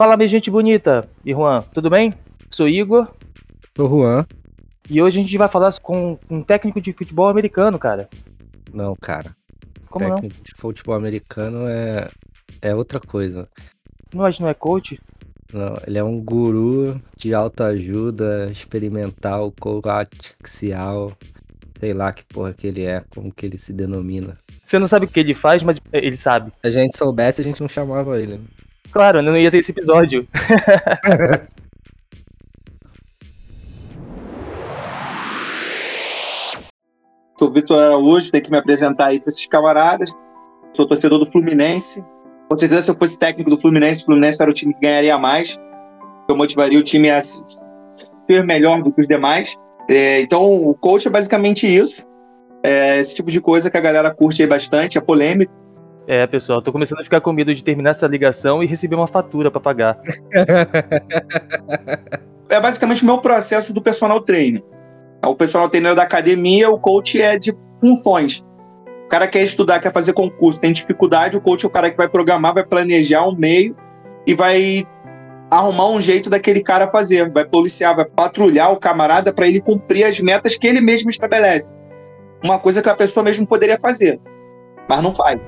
Fala, minha gente bonita e Juan, tudo bem? Sou Igor. Sou Juan. E hoje a gente vai falar com um técnico de futebol americano, cara. Não, cara. Como técnico não? de futebol americano é, é outra coisa. Mas não é coach? Não, ele é um guru de autoajuda experimental, coaxial, sei lá que porra que ele é, como que ele se denomina. Você não sabe o que ele faz, mas ele sabe. Se a gente soubesse, a gente não chamava ele. Claro, não ia ter esse episódio. Sou Vitor Araújo, tenho que me apresentar aí para esses camaradas. Sou torcedor do Fluminense. Com certeza, se eu fosse técnico do Fluminense, o Fluminense era o time que ganharia mais. Eu motivaria o time a ser melhor do que os demais. É, então, o coach é basicamente isso. É esse tipo de coisa que a galera curte aí bastante, é polêmico. É, pessoal, tô começando a ficar com medo de terminar essa ligação e receber uma fatura para pagar. é basicamente o meu processo do personal trainer. O personal trainer da academia, o coach é de funções. O cara quer estudar, quer fazer concurso, tem dificuldade, o coach é o cara que vai programar, vai planejar um meio e vai arrumar um jeito daquele cara fazer, vai policiar, vai patrulhar o camarada para ele cumprir as metas que ele mesmo estabelece. Uma coisa que a pessoa mesmo poderia fazer, mas não faz.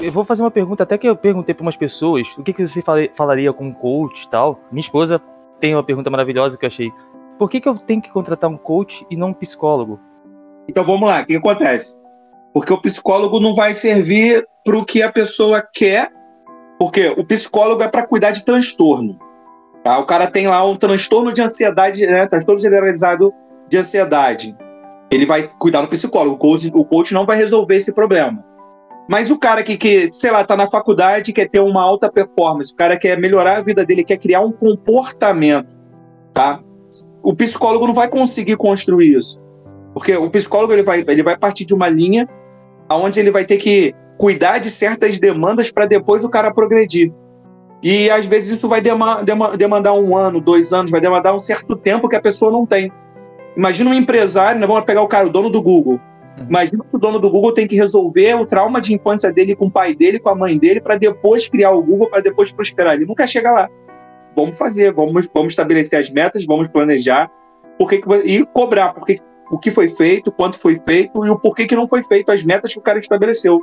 Eu vou fazer uma pergunta, até que eu perguntei para umas pessoas o que, que você falaria com um coach e tal. Minha esposa tem uma pergunta maravilhosa que eu achei. Por que, que eu tenho que contratar um coach e não um psicólogo? Então vamos lá, o que acontece? Porque o psicólogo não vai servir para o que a pessoa quer, porque o psicólogo é para cuidar de transtorno. Tá? O cara tem lá um transtorno de ansiedade, né? transtorno generalizado de ansiedade. Ele vai cuidar do psicólogo. O coach, o coach não vai resolver esse problema. Mas o cara que, que, sei lá, tá na faculdade, quer ter uma alta performance, o cara quer melhorar a vida dele, quer criar um comportamento, tá? O psicólogo não vai conseguir construir isso. Porque o psicólogo ele vai, ele vai partir de uma linha onde ele vai ter que cuidar de certas demandas para depois o cara progredir. E às vezes isso vai demandar, demandar um ano, dois anos, vai demandar um certo tempo que a pessoa não tem. Imagina um empresário, né, vamos pegar o cara, o dono do Google. Imagina que o dono do Google tem que resolver o trauma de infância dele com o pai dele, com a mãe dele, para depois criar o Google, para depois prosperar. Ele nunca chega lá. Vamos fazer, vamos, vamos estabelecer as metas, vamos planejar por que que, e cobrar porque, o que foi feito, quanto foi feito e o porquê que não foi feito, as metas que o cara estabeleceu.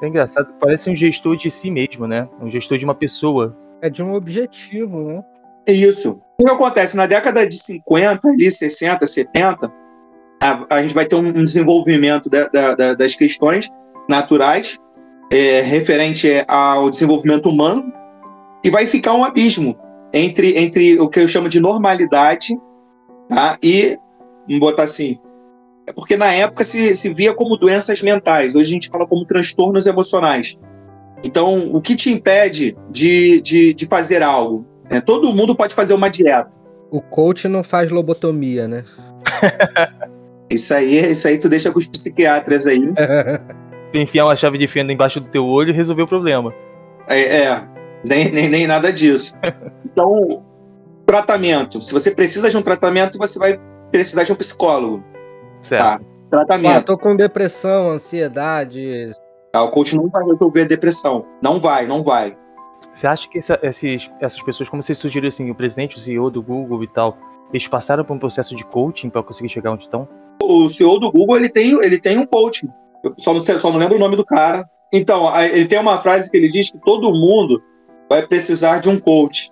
É engraçado, parece um gestor de si mesmo, né? Um gestor de uma pessoa. É de um objetivo, né? É isso. O que acontece? Na década de 50, ali, 60, 70, a, a gente vai ter um, desenvolvimento da, da, da, das questões naturais é, referente ao desenvolvimento humano e vai ficar um abismo entre, entre o que eu chamo de normalidade tá? e, vamos botar assim, é porque na época se, se via como doenças mentais, hoje a gente fala como transtornos emocionais. Então, o que te impede de, de, de fazer algo? É, todo mundo pode fazer uma dieta. O coach não faz lobotomia, né? Isso aí, isso aí tu deixa com os psiquiatras aí. Enfiar uma chave de fenda embaixo do teu olho e resolver o problema. É, é nem, nem, nem nada disso. Então, tratamento. Se você precisa de um tratamento, você vai precisar de um psicólogo. Certo. Tá? Tratamento. Ah, tô com depressão, ansiedade. Tá, o coach não vai resolver a depressão. Não vai, não vai. Você acha que essa, esses, essas pessoas, como você sugeriu assim, o presidente, o CEO do Google e tal, eles passaram por um processo de coaching para conseguir chegar onde estão? O CEO do Google ele tem, ele tem um coaching. Eu só não, sei, só não lembro o nome do cara. Então, ele tem uma frase que ele diz que todo mundo vai precisar de um coach.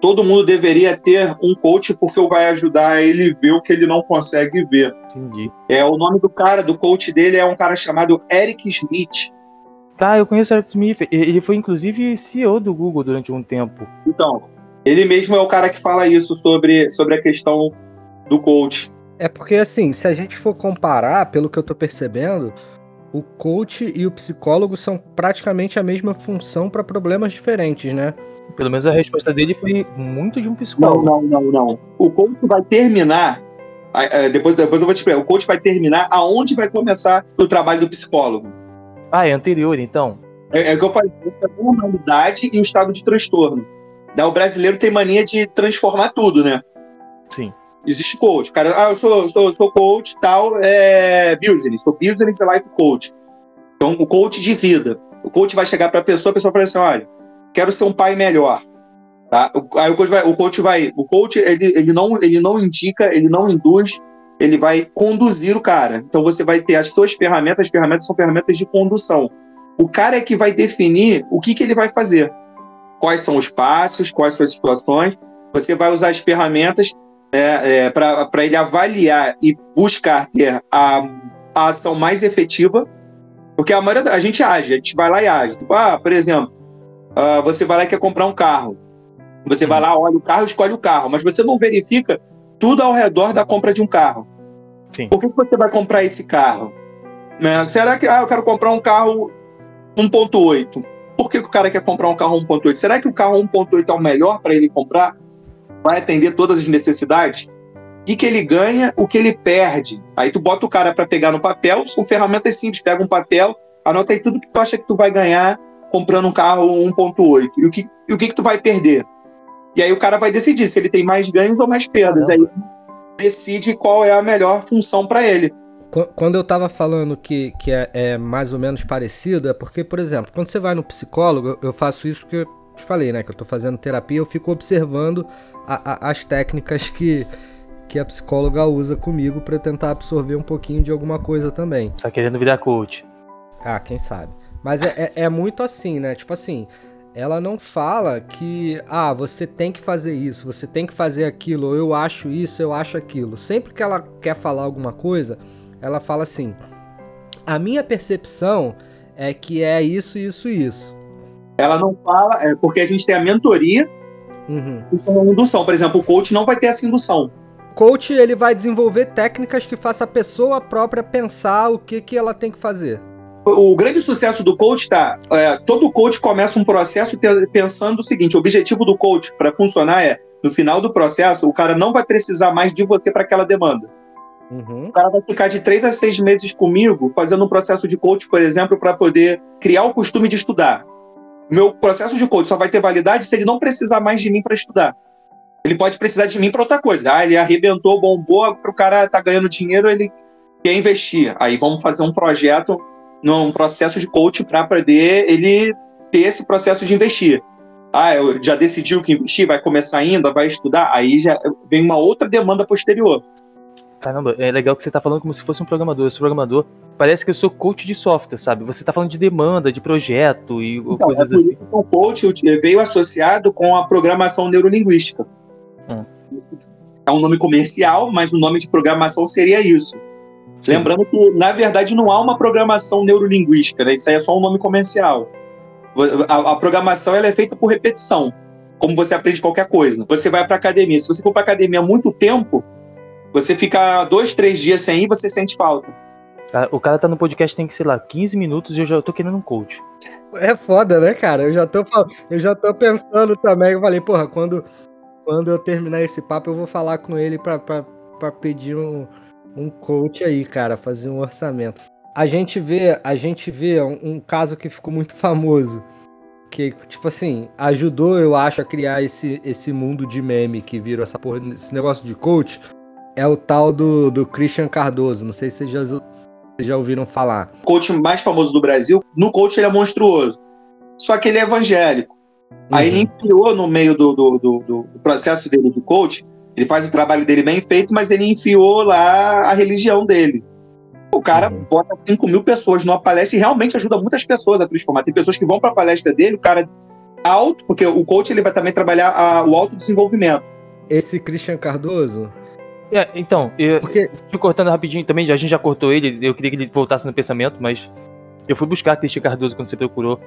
Todo mundo deveria ter um coach porque vai ajudar ele ver o que ele não consegue ver. Entendi. É o nome do cara, do coach dele é um cara chamado Eric Schmidt. Tá, eu conheço o Eric Smith. Ele foi inclusive CEO do Google durante um tempo. Então, ele mesmo é o cara que fala isso sobre, sobre a questão do coach. É porque, assim, se a gente for comparar, pelo que eu tô percebendo, o coach e o psicólogo são praticamente a mesma função para problemas diferentes, né? Pelo menos a resposta dele foi muito de um psicólogo. Não, não, não, não. O coach vai terminar. Depois, depois eu vou te explicar. O coach vai terminar aonde vai começar o trabalho do psicólogo. Ah, é anterior, então? É, é o que eu falei, a normalidade e o estado de transtorno. O brasileiro tem mania de transformar tudo, né? Sim. Existe coach. Cara, ah, eu sou, sou, sou coach tal, é business. Sou business life coach. Então, o coach de vida. O coach vai chegar para a pessoa, a pessoa vai assim, olha, quero ser um pai melhor. Tá? Aí o coach vai, o coach vai, o coach ele, ele não ele não indica, ele não induz, ele vai conduzir o cara. Então você vai ter as suas ferramentas, as ferramentas são ferramentas de condução. O cara é que vai definir o que, que ele vai fazer. Quais são os passos, quais são as situações. Você vai usar as ferramentas é, é, para ele avaliar e buscar ter a, a ação mais efetiva, porque a maioria a gente age, a gente vai lá e age. Tipo, ah, por exemplo, uh, você vai lá e quer comprar um carro. Você vai lá, olha o carro, escolhe o carro, mas você não verifica tudo ao redor da compra de um carro. Sim. Por que você vai comprar esse carro? Né? Será que ah, eu quero comprar um carro 1.8? Por que o cara quer comprar um carro 1.8? Será que o carro 1.8 é o melhor para ele comprar? Vai atender todas as necessidades? O que, que ele ganha, o que ele perde? Aí tu bota o cara para pegar no papel, são ferramentas simples, pega um papel, anota aí tudo que tu acha que tu vai ganhar comprando um carro 1.8 e o que, e o que, que tu vai perder. E aí o cara vai decidir se ele tem mais ganhos ou mais perdas. Aí decide qual é a melhor função para ele. Quando eu tava falando que, que é, é, mais ou menos parecido, é porque, por exemplo, quando você vai no psicólogo, eu faço isso porque eu te falei, né? Que eu tô fazendo terapia, eu fico observando a, a, as técnicas que, que a psicóloga usa comigo para tentar absorver um pouquinho de alguma coisa também. Tá querendo virar coach. Ah, quem sabe. Mas é, é, é muito assim, né? Tipo assim, ela não fala que, ah, você tem que fazer isso, você tem que fazer aquilo, ou eu acho isso, eu acho aquilo. Sempre que ela quer falar alguma coisa, ela fala assim: a minha percepção é que é isso, isso, isso. Ela não fala, é porque a gente tem a mentoria uhum. e a indução. Por exemplo, o coach não vai ter essa indução. O coach ele vai desenvolver técnicas que faça a pessoa própria pensar o que, que ela tem que fazer o grande sucesso do coach tá. É, todo coach começa um processo pensando o seguinte: o objetivo do coach para funcionar é, no final do processo, o cara não vai precisar mais de você para aquela demanda. Uhum. O cara vai ficar de três a seis meses comigo fazendo um processo de coach, por exemplo, para poder criar o costume de estudar. Meu processo de coach só vai ter validade se ele não precisar mais de mim para estudar. Ele pode precisar de mim para outra coisa. Ah, ele arrebentou, bombou, para o cara tá ganhando dinheiro, ele quer investir. Aí vamos fazer um projeto num processo de coach para poder ele ter esse processo de investir. Ah, eu já decidiu que investir, vai começar ainda, vai estudar, aí já vem uma outra demanda posterior. Caramba, é legal que você está falando como se fosse um programador. Eu sou programador. Parece que eu sou coach de software, sabe? Você está falando de demanda, de projeto e então, coisas é assim. O coach veio associado com a programação neurolinguística. Hum. É um nome comercial, mas o nome de programação seria isso. Sim. Lembrando que, na verdade, não há uma programação neurolinguística, né? Isso aí é só um nome comercial. A, a programação ela é feita por repetição, como você aprende qualquer coisa. Você vai para academia. Se você for para academia há muito tempo, você fica dois, três dias sem ir, você sente falta. O cara tá no podcast tem que, sei lá, 15 minutos e eu já tô querendo um coach. É foda, né, cara? Eu já tô, eu já tô pensando também. Eu falei, porra, quando, quando eu terminar esse papo, eu vou falar com ele pra, pra, pra pedir um, um coach aí, cara, fazer um orçamento. A gente vê, a gente vê um, um caso que ficou muito famoso, que tipo assim, ajudou, eu acho, a criar esse, esse mundo de meme que virou essa porra, esse negócio de coach, é o tal do, do Christian Cardoso. Não sei se vocês já, vocês já ouviram falar. O coach mais famoso do Brasil, no coach ele é monstruoso. Só que ele é evangélico. Uhum. Aí ele enfiou no meio do, do, do, do processo dele de coach ele faz o trabalho dele bem feito, mas ele enfiou lá a religião dele. O cara uhum. bota 5 mil pessoas numa palestra e realmente ajuda muitas pessoas a transformar. Tem pessoas que vão para a palestra dele, o cara alto, porque o coach ele vai também trabalhar a, o autodesenvolvimento. Esse Christian Cardoso? É, então, eu, porque... te cortando rapidinho também, a gente já cortou ele, eu queria que ele voltasse no pensamento, mas eu fui buscar Christian Cardoso quando você procurou.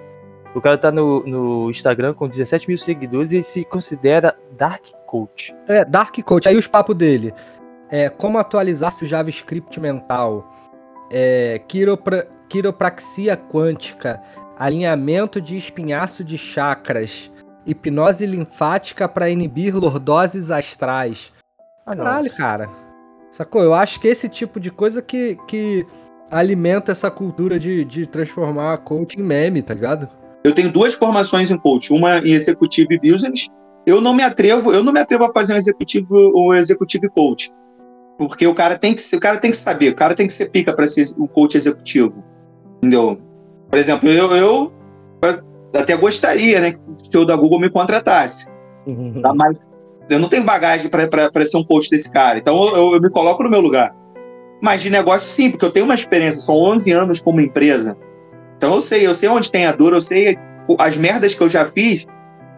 O cara tá no, no Instagram com 17 mil seguidores e se considera Dark Coach. É, Dark Coach. Aí os papos dele. É, como atualizar seu JavaScript mental. É, quiropra, quiropraxia quântica. Alinhamento de espinhaço de chakras. Hipnose linfática para inibir lordoses astrais. Ah, Caralho, cara. Sacou? Eu acho que esse tipo de coisa que, que alimenta essa cultura de, de transformar a coach em meme, tá ligado? Eu tenho duas formações em coach, uma em executivo e business. Eu não me atrevo, eu não me atrevo a fazer um executivo ou executivo coach. Porque o cara tem que, o cara tem que saber, o cara tem que ser pica para ser um coach executivo. Entendeu? Por exemplo, eu, eu até gostaria, né, que o CEO da Google me contratasse. Uhum. Tá? Mas eu não tenho bagagem para ser um coach desse cara. Então eu, eu, me coloco no meu lugar. Mas de negócio, sim, porque eu tenho uma experiência, são 11 anos como empresa. Então eu sei, eu sei onde tem a dor, eu sei as merdas que eu já fiz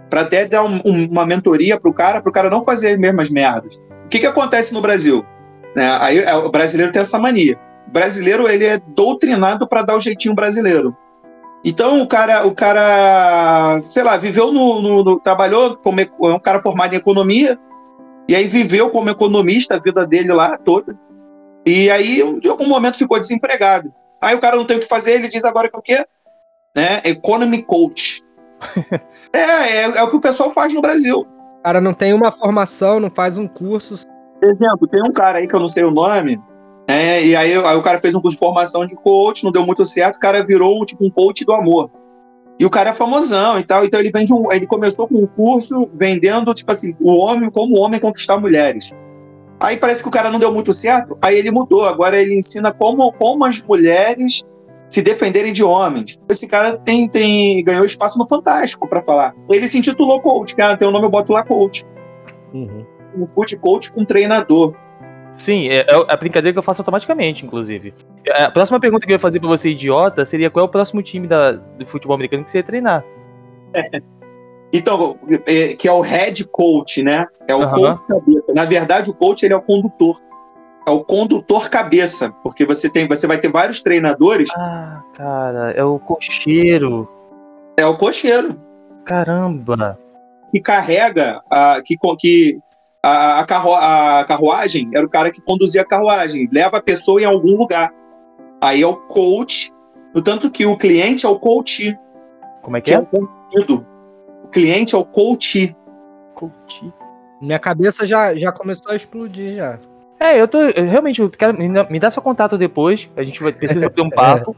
para até dar um, uma mentoria pro cara, pro cara não fazer as mesmas merdas. O que, que acontece no Brasil? Né? Aí, é, o brasileiro tem essa mania. O brasileiro ele é doutrinado para dar o jeitinho brasileiro. Então o cara, o cara, sei lá, viveu no, no, no trabalhou como é um cara formado em economia e aí viveu como economista a vida dele lá toda. E aí de algum momento ficou desempregado. Aí o cara não tem o que fazer, ele diz agora que é o quê? Né? Economy coach. é, é, é, o que o pessoal faz no Brasil. O cara não tem uma formação, não faz um curso. Por exemplo, tem um cara aí que eu não sei o nome, é, e aí, aí, o cara fez um curso de formação de coach, não deu muito certo, o cara virou um, tipo um coach do amor. E o cara é famosão e tal, então ele vende um, ele começou com um curso vendendo tipo assim, o homem como o homem conquistar mulheres. Aí parece que o cara não deu muito certo, aí ele mudou, agora ele ensina como como as mulheres se defenderem de homens. Esse cara tem, tem ganhou espaço no Fantástico para falar. Ele se intitulou coach, cara, tem o nome eu boto lá coach. Uhum. Um food coach com treinador. Sim, é, é a brincadeira que eu faço automaticamente, inclusive. A próxima pergunta que eu ia fazer pra você, idiota, seria qual é o próximo time da, do futebol americano que você ia treinar? É. Então, é, que é o head coach, né? É o uhum. coach cabeça. Na verdade, o coach ele é o condutor. É o condutor cabeça, porque você tem, você vai ter vários treinadores. Ah, cara, é o cocheiro. É o cocheiro. Caramba. Que carrega, a, que, que a, a, carru a carruagem era o cara que conduzia a carruagem, leva a pessoa em algum lugar. Aí é o coach, no tanto que o cliente é o coach. Como é que, que é? é o, o cliente é o coach. Coach. Minha cabeça já, já começou a explodir já. É, eu tô. Eu realmente, eu quero, me dá seu contato depois. A gente vai precisa ter um papo.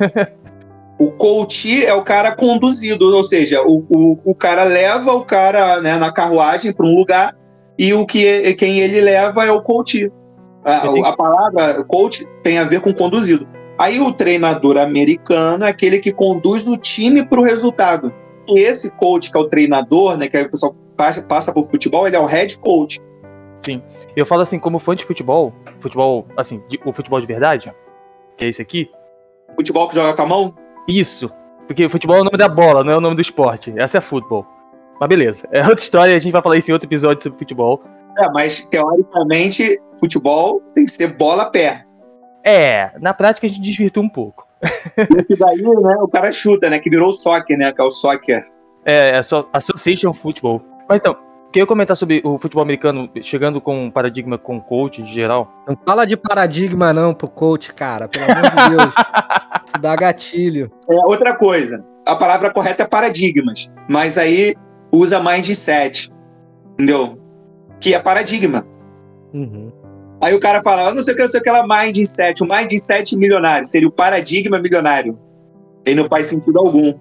o coach é o cara conduzido, ou seja, o, o, o cara leva o cara né, na carruagem para um lugar e o que quem ele leva é o coach. A, a, palavra coach tem a ver com conduzido. Aí o treinador americano é aquele que conduz o time para o resultado. E esse coach, que é o treinador, né, que o pessoal passa, passa por futebol, ele é o head coach. Sim. Eu falo assim, como fã de futebol, futebol, assim, de, o futebol de verdade, que é esse aqui. Futebol que joga com a mão? Isso. Porque futebol é o nome da bola, não é o nome do esporte. Essa é futebol. Mas beleza, é outra história, a gente vai falar isso em outro episódio sobre futebol. É, mas teoricamente, futebol tem que ser bola-pé. É, na prática a gente desvirtua um pouco. Esse daí, né, o cara chuta, né, que virou o soccer, né, que é o soccer. É, é só Association Football. Mas então, queria comentar sobre o futebol americano chegando com um paradigma com coach em geral. Não fala de paradigma não pro coach, cara, pelo amor de Deus. Isso dá gatilho. É, outra coisa, a palavra correta é paradigmas, mas aí usa mindset, entendeu? Que é paradigma. Uhum. Aí o cara fala, ah, não sei o que, não sei o que lá, mindset. O mindset milionário seria o paradigma milionário. E não faz sentido algum.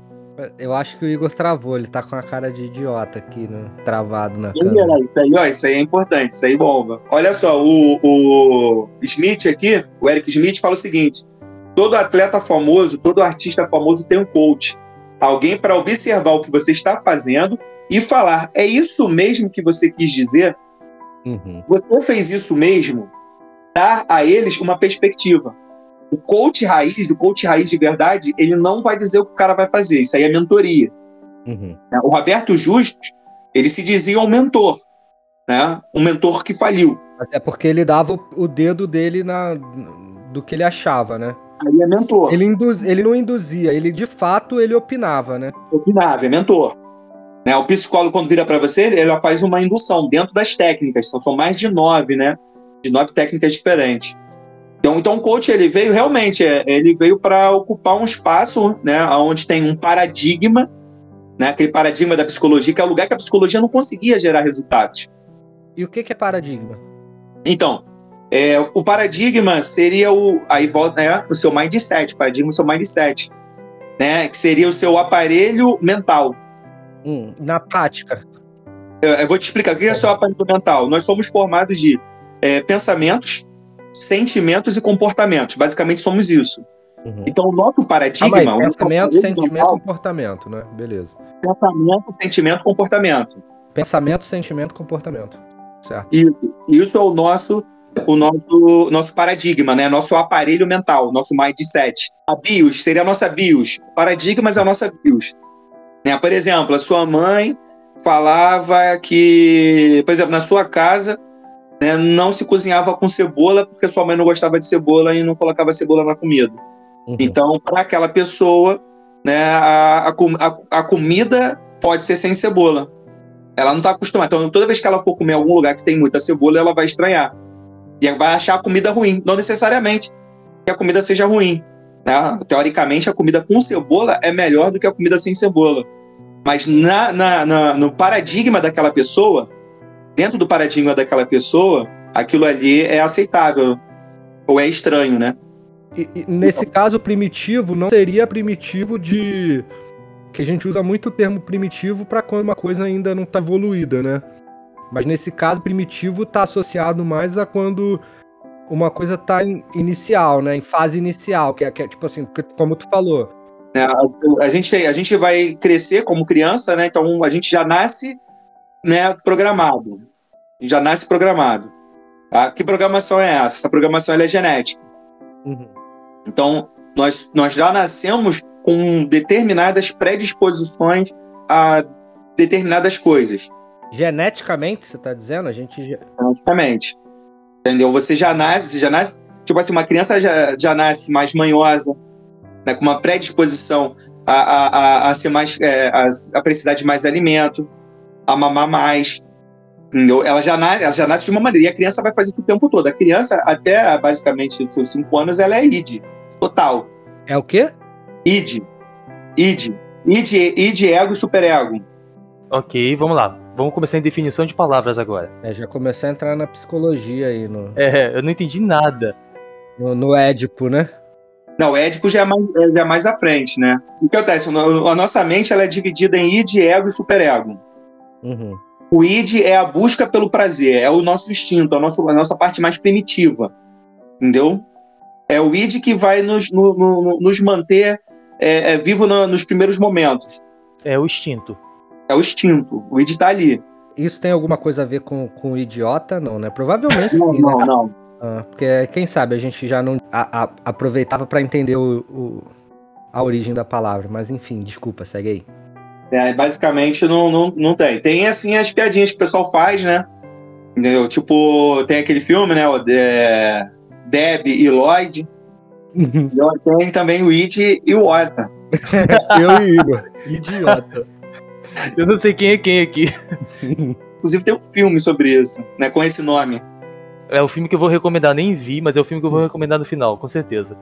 Eu acho que o Igor travou, ele tá com a cara de idiota aqui, no, travado na câmera. Isso aí, ó, isso aí é importante, isso aí bomba. Olha só, o, o Smith aqui, o Eric Smith, fala o seguinte: todo atleta famoso, todo artista famoso tem um coach. Alguém para observar o que você está fazendo e falar: é isso mesmo que você quis dizer? Uhum. Você fez isso mesmo? Dar a eles uma perspectiva. O coach raiz, o coach raiz de verdade, ele não vai dizer o que o cara vai fazer. Isso aí é mentoria. Uhum. Né? O Roberto Justus, ele se dizia um mentor, né? Um mentor que faliu. Até porque ele dava o dedo dele na do que ele achava, né? Aí é mentor. Ele, induz, ele não induzia, ele de fato ele opinava, né? Opinava, é mentor. Né? O psicólogo, quando vira para você, ele faz uma indução dentro das técnicas, são, são mais de nove, né? De nove técnicas diferentes. Então, então o coach ele veio realmente, é, ele veio para ocupar um espaço, né, onde tem um paradigma, né, aquele paradigma da psicologia, que é o lugar que a psicologia não conseguia gerar resultados. E o que, que é paradigma? Então, é, o paradigma seria o aí volta, né, o seu mindset, paradigma o seu mindset, né, que seria o seu aparelho mental, Hum, na prática. Eu, eu, vou te explicar o que é só aparelho mental. Nós somos formados de é, pensamentos, sentimentos e comportamentos. Basicamente somos isso. Uhum. Então, o nosso paradigma. Ah, pensamento, sentimento, mental, comportamento, né? Beleza. Pensamento, sentimento, comportamento. Pensamento, sentimento, comportamento. Certo. Isso, isso é o nosso o nosso, nosso paradigma, né? Nosso aparelho mental, nosso mindset. A BIOS seria a nossa BIOS. Paradigmas é a nossa BIOS. Né? Por exemplo, a sua mãe falava que, por exemplo, na sua casa né, não se cozinhava com cebola porque sua mãe não gostava de cebola e não colocava cebola na comida. Uhum. Então, para aquela pessoa, né, a, a, a comida pode ser sem cebola. Ela não está acostumada. Então, toda vez que ela for comer em algum lugar que tem muita cebola, ela vai estranhar. E vai achar a comida ruim. Não necessariamente que a comida seja ruim. Né? Teoricamente, a comida com cebola é melhor do que a comida sem cebola. Mas na, na, na, no paradigma daquela pessoa, dentro do paradigma daquela pessoa, aquilo ali é aceitável. Ou é estranho, né? E, e, nesse caso, primitivo não seria primitivo de. Que a gente usa muito o termo primitivo para quando uma coisa ainda não está evoluída, né? Mas nesse caso, primitivo está associado mais a quando uma coisa está inicial, né? Em fase inicial, que é, que é tipo assim, como tu falou. É, a, a, gente, a gente vai crescer como criança, né? Então a gente já nasce né, programado. Já nasce programado. Tá? Que programação é essa? Essa programação é genética. Uhum. Então, nós, nós já nascemos com determinadas predisposições a determinadas coisas. Geneticamente, você está dizendo? A gente. Geneticamente. Entendeu? Você já nasce, você já nasce. Tipo assim, uma criança já, já nasce mais manhosa, né, com uma predisposição a, a, a, a ser mais. É, a, a precisar de mais alimento, a mamar mais. Entendeu? Ela já, nasce, ela já nasce de uma maneira. E a criança vai fazer isso o tempo todo. A criança, até basicamente seus 5 anos, ela é id. Total. É o quê? Id. Id. Id, id ego e superego. Ok, vamos lá. Vamos começar em definição de palavras agora. É, já começou a entrar na psicologia aí. No... É, eu não entendi nada. No, no Édipo, né? Não, o Édipo já é mais, é, já é mais à frente, né? O que acontece? A nossa mente ela é dividida em id, ego e superego. Uhum. O id é a busca pelo prazer, é o nosso instinto, a nossa, a nossa parte mais primitiva. Entendeu? É o id que vai nos, no, no, nos manter é, é, vivo no, nos primeiros momentos. É o instinto. É o instinto. O id está ali. Isso tem alguma coisa a ver com, com idiota? Não, né? Provavelmente não, sim. Não, né? não. Ah, porque quem sabe a gente já não a, a, aproveitava para entender o, o, a origem da palavra. Mas enfim, desculpa, segue aí. É, basicamente não, não, não tem. Tem assim as piadinhas que o pessoal faz, né? Entendeu? Tipo, tem aquele filme, né? O de, Deb e Lloyd. Uhum. E tem também o It e o Ota. Eu e Igor. Idiota. Eu não sei quem é quem aqui. Inclusive tem um filme sobre isso, né? Com esse nome. É o filme que eu vou recomendar, nem vi, mas é o filme que eu vou recomendar no final, com certeza.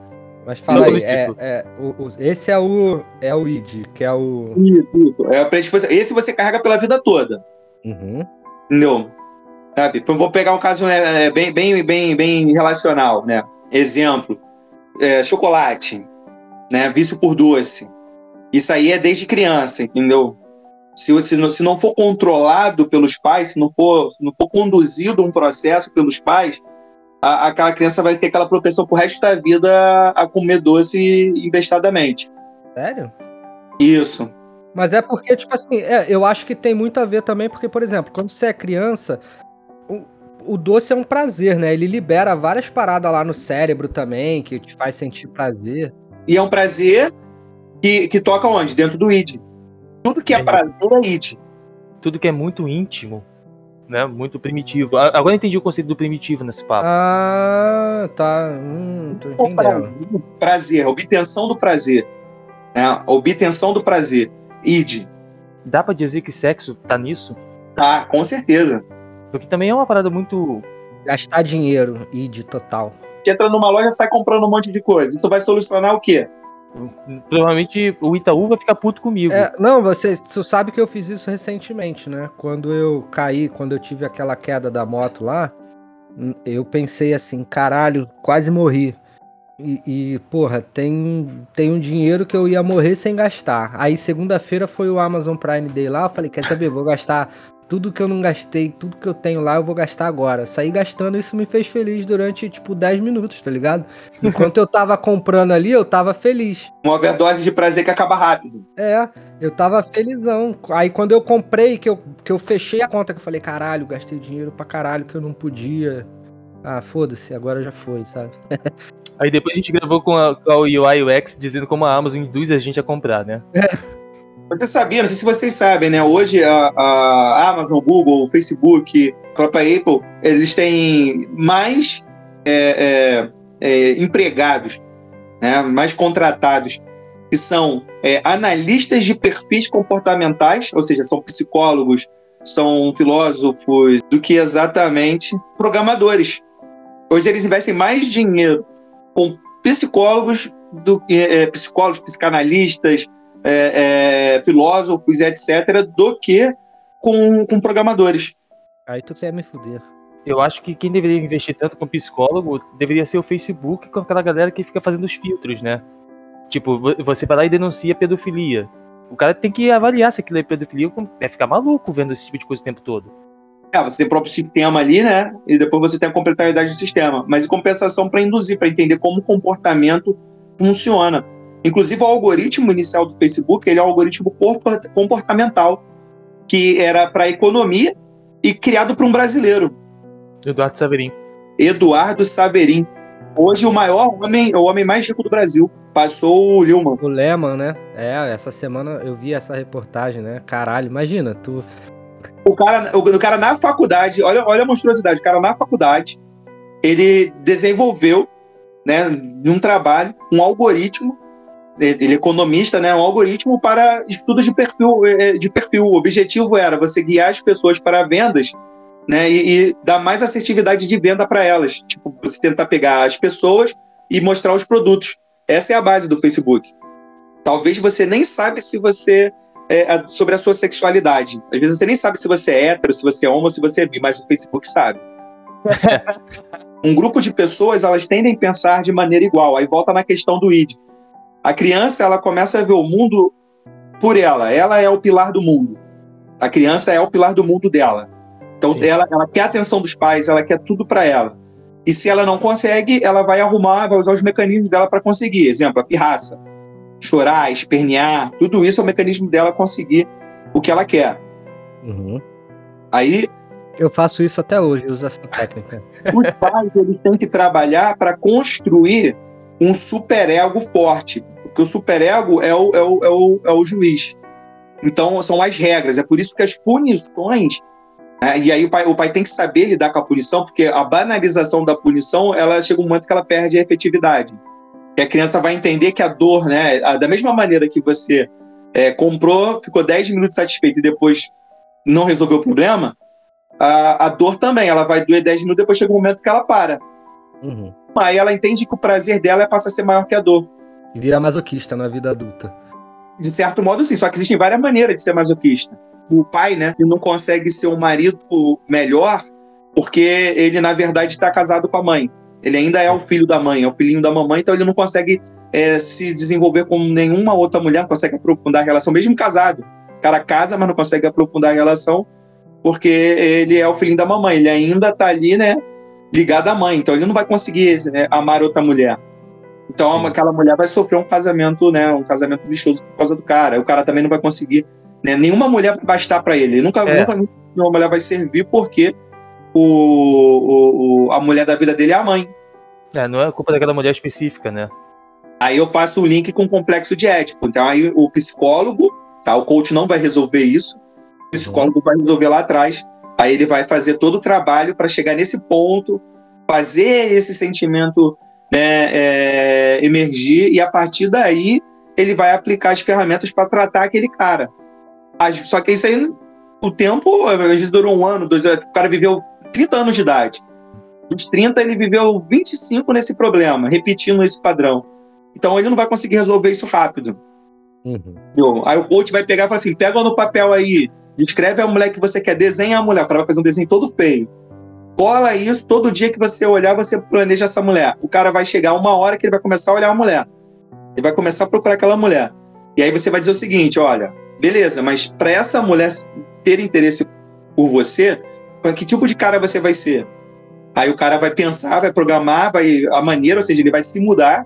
Mas fala aí, é, é, o, o, esse é o, é o ID, que é o... Isso. É a predisposição. Esse você carrega pela vida toda. Uhum. Entendeu? Sabe? Vou pegar um caso né, bem, bem, bem, bem relacional, né? Exemplo, é, chocolate, né? Vício por doce. Isso aí é desde criança, entendeu? Se, se, não, se não for controlado pelos pais, se não for, não for conduzido um processo pelos pais, a, aquela criança vai ter aquela propensão pro resto da vida a comer doce embestadamente. Sério? Isso. Mas é porque, tipo assim, é, eu acho que tem muito a ver também, porque, por exemplo, quando você é criança, o, o doce é um prazer, né? Ele libera várias paradas lá no cérebro também, que te faz sentir prazer. E é um prazer que, que toca onde? Dentro do id. Tudo que é, é prazer é it. Tudo que é muito íntimo, né? Muito primitivo. Agora eu entendi o conceito do primitivo nesse papo. Ah, tá. Hum, tô entendendo. Prazer, prazer, obtenção do prazer. Né? Obtenção do prazer. Id. Dá pra dizer que sexo tá nisso? Tá, com certeza. Porque também é uma parada muito. Gastar dinheiro, id total. Você entra numa loja e sai comprando um monte de coisa. E tu vai solucionar o quê? Provavelmente o Itaú vai ficar puto comigo. É, não, você, você sabe que eu fiz isso recentemente, né? Quando eu caí, quando eu tive aquela queda da moto lá, eu pensei assim, caralho, quase morri. E, e, porra, tem, tem um dinheiro que eu ia morrer sem gastar. Aí segunda-feira foi o Amazon Prime Day lá, eu falei, quer saber, vou gastar tudo que eu não gastei, tudo que eu tenho lá, eu vou gastar agora. Saí gastando, isso me fez feliz durante, tipo, 10 minutos, tá ligado? Enquanto eu tava comprando ali, eu tava feliz. Uma overdose de prazer que acaba rápido. É, eu tava felizão. Aí quando eu comprei, que eu, que eu fechei a conta, que eu falei, caralho, gastei dinheiro pra caralho que eu não podia. Ah, foda-se, agora já foi, sabe? Aí depois a gente gravou com a, com a UI UX dizendo como a Amazon induz a gente a comprar, né? É. Você sabia, não sei se vocês sabem, né? Hoje a, a Amazon, Google, Facebook, a própria Apple, eles têm mais é, é, é, empregados, né? mais contratados, que são é, analistas de perfis comportamentais, ou seja, são psicólogos, são filósofos, do que exatamente programadores. Hoje eles investem mais dinheiro com psicólogos do que é, psicólogos, psicanalistas, é, é, filósofos, etc., do que com, com programadores. Aí tu quer me fuder. Eu acho que quem deveria investir tanto com psicólogo deveria ser o Facebook com aquela galera que fica fazendo os filtros, né? Tipo, você vai lá e denuncia pedofilia. O cara tem que avaliar se aquilo é pedofilia ou é ficar maluco vendo esse tipo de coisa o tempo todo. É, você tem o próprio sistema ali, né? E depois você tem a complementaridade do sistema. Mas em compensação para induzir, para entender como o comportamento funciona. Inclusive, o algoritmo inicial do Facebook ele é um algoritmo comportamental, que era para economia e criado por um brasileiro. Eduardo Saverin. Eduardo Saverin. Hoje, o maior homem, o homem mais rico do Brasil. Passou o Lilman. O Lehman, né? É, essa semana eu vi essa reportagem, né? Caralho, imagina, tu. O cara, o, o cara na faculdade, olha, olha a monstruosidade, o cara na faculdade, ele desenvolveu, né, num trabalho, um algoritmo ele é economista, né, um algoritmo para estudo de perfil, é, é, de perfil. O objetivo era você guiar as pessoas para vendas, né, e, e dar mais assertividade de venda para elas. Tipo, você tentar pegar as pessoas e mostrar os produtos. Essa é a base do Facebook. Talvez você nem sabe se você é, sobre a sua sexualidade. Às vezes você nem sabe se você é hétero, se você é homo, se você é bi, mas o Facebook sabe. um grupo de pessoas, elas tendem a pensar de maneira igual. Aí volta na questão do id. A criança ela começa a ver o mundo por ela. Ela é o pilar do mundo. A criança é o pilar do mundo dela. Então ela, ela quer a atenção dos pais, ela quer tudo para ela. E se ela não consegue, ela vai arrumar, vai usar os mecanismos dela para conseguir. Exemplo, a pirraça. Chorar, espernear, tudo isso é o mecanismo dela conseguir o que ela quer. Uhum. Aí. Eu faço isso até hoje, uso essa técnica. Os pais eles têm que trabalhar para construir um superego forte, porque o superego é o, é, o, é, o, é o juiz. Então, são as regras. É por isso que as punições. Né, e aí, o pai, o pai tem que saber lidar com a punição, porque a banalização da punição ela chega um momento que ela perde a efetividade. E a criança vai entender que a dor, né, da mesma maneira que você é, comprou, ficou 10 minutos satisfeito e depois não resolveu o problema, a, a dor também, ela vai doer 10 minutos, depois chega um momento que ela para. Uhum. Aí ela entende que o prazer dela é passar a ser maior que a dor. E vira masoquista na vida adulta. De certo modo, sim. Só que existem várias maneiras de ser masoquista. O pai, né, ele não consegue ser um marido melhor porque ele, na verdade, está casado com a mãe. Ele ainda é o filho da mãe, é o filhinho da mamãe, então ele não consegue é, se desenvolver com nenhuma outra mulher, consegue aprofundar a relação, mesmo casado. O cara casa, mas não consegue aprofundar a relação porque ele é o filhinho da mamãe. Ele ainda está ali, né, ligado à mãe, então ele não vai conseguir né, amar outra mulher. Então Sim. aquela mulher vai sofrer um casamento, né, um casamento lixoso por causa do cara. O cara também não vai conseguir, né, nenhuma mulher vai bastar para ele. ele. Nunca, é. nunca uma mulher vai servir porque o, o, o, a mulher da vida dele é a mãe. É, não é culpa daquela mulher específica, né? Aí eu faço o link com o complexo de ético. Então aí o psicólogo, tá, o coach não vai resolver isso. O psicólogo uhum. vai resolver lá atrás Aí ele vai fazer todo o trabalho para chegar nesse ponto, fazer esse sentimento né, é, emergir, e a partir daí ele vai aplicar as ferramentas para tratar aquele cara. Só que isso aí, o tempo, às vezes durou um ano, dois anos, o cara viveu 30 anos de idade. Dos 30, ele viveu 25 nesse problema, repetindo esse padrão. Então ele não vai conseguir resolver isso rápido. Uhum. Aí o coach vai pegar e falar assim: pega no papel aí Descreve a mulher que você quer, desenha a mulher. O cara vai fazer um desenho todo feio. Cola isso, todo dia que você olhar, você planeja essa mulher. O cara vai chegar uma hora que ele vai começar a olhar a mulher. Ele vai começar a procurar aquela mulher. E aí você vai dizer o seguinte: olha, beleza, mas para essa mulher ter interesse por você, que tipo de cara você vai ser? Aí o cara vai pensar, vai programar, vai a maneira, ou seja, ele vai se mudar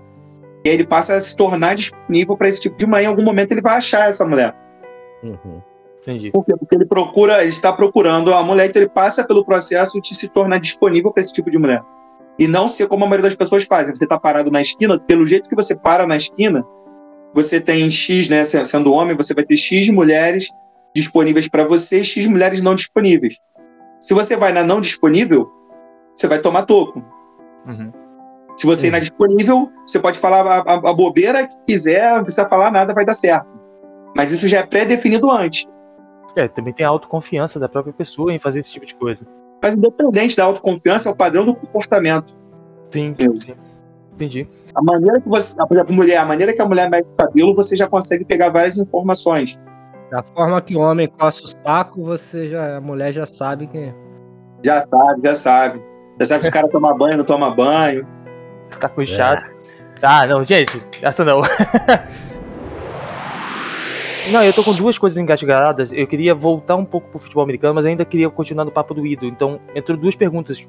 e aí ele passa a se tornar disponível para esse tipo de mulher. Em algum momento ele vai achar essa mulher. Uhum. Entendi. Por quê? Porque ele procura, ele está procurando a mulher, então ele passa pelo processo de se tornar disponível para esse tipo de mulher. E não ser como a maioria das pessoas fazem. Você está parado na esquina, pelo jeito que você para na esquina, você tem X, né? Sendo homem, você vai ter X mulheres disponíveis para você, X mulheres não disponíveis. Se você vai na não disponível, você vai tomar toco. Uhum. Se você uhum. ir na disponível, você pode falar a, a, a, bobeira que quiser, não precisa falar nada, vai dar certo. Mas isso já é pré-definido antes. É, também tem a autoconfiança da própria pessoa em fazer esse tipo de coisa. Mas independente da autoconfiança, é o padrão do comportamento. Sim, sim. Entendi. A maneira que você, por exemplo, mulher, a maneira que a mulher mete o cabelo, você já consegue pegar várias informações. Da forma que o homem coça o saco, você já, a mulher já sabe quem é. Já sabe, já sabe. Já sabe se o cara toma banho, não toma banho. Você tá com chato. É. Ah, não, gente, essa não. não, eu tô com duas coisas engasgadas. Eu queria voltar um pouco pro futebol americano, mas ainda queria continuar no papo do Ido. Então, entrou duas perguntas.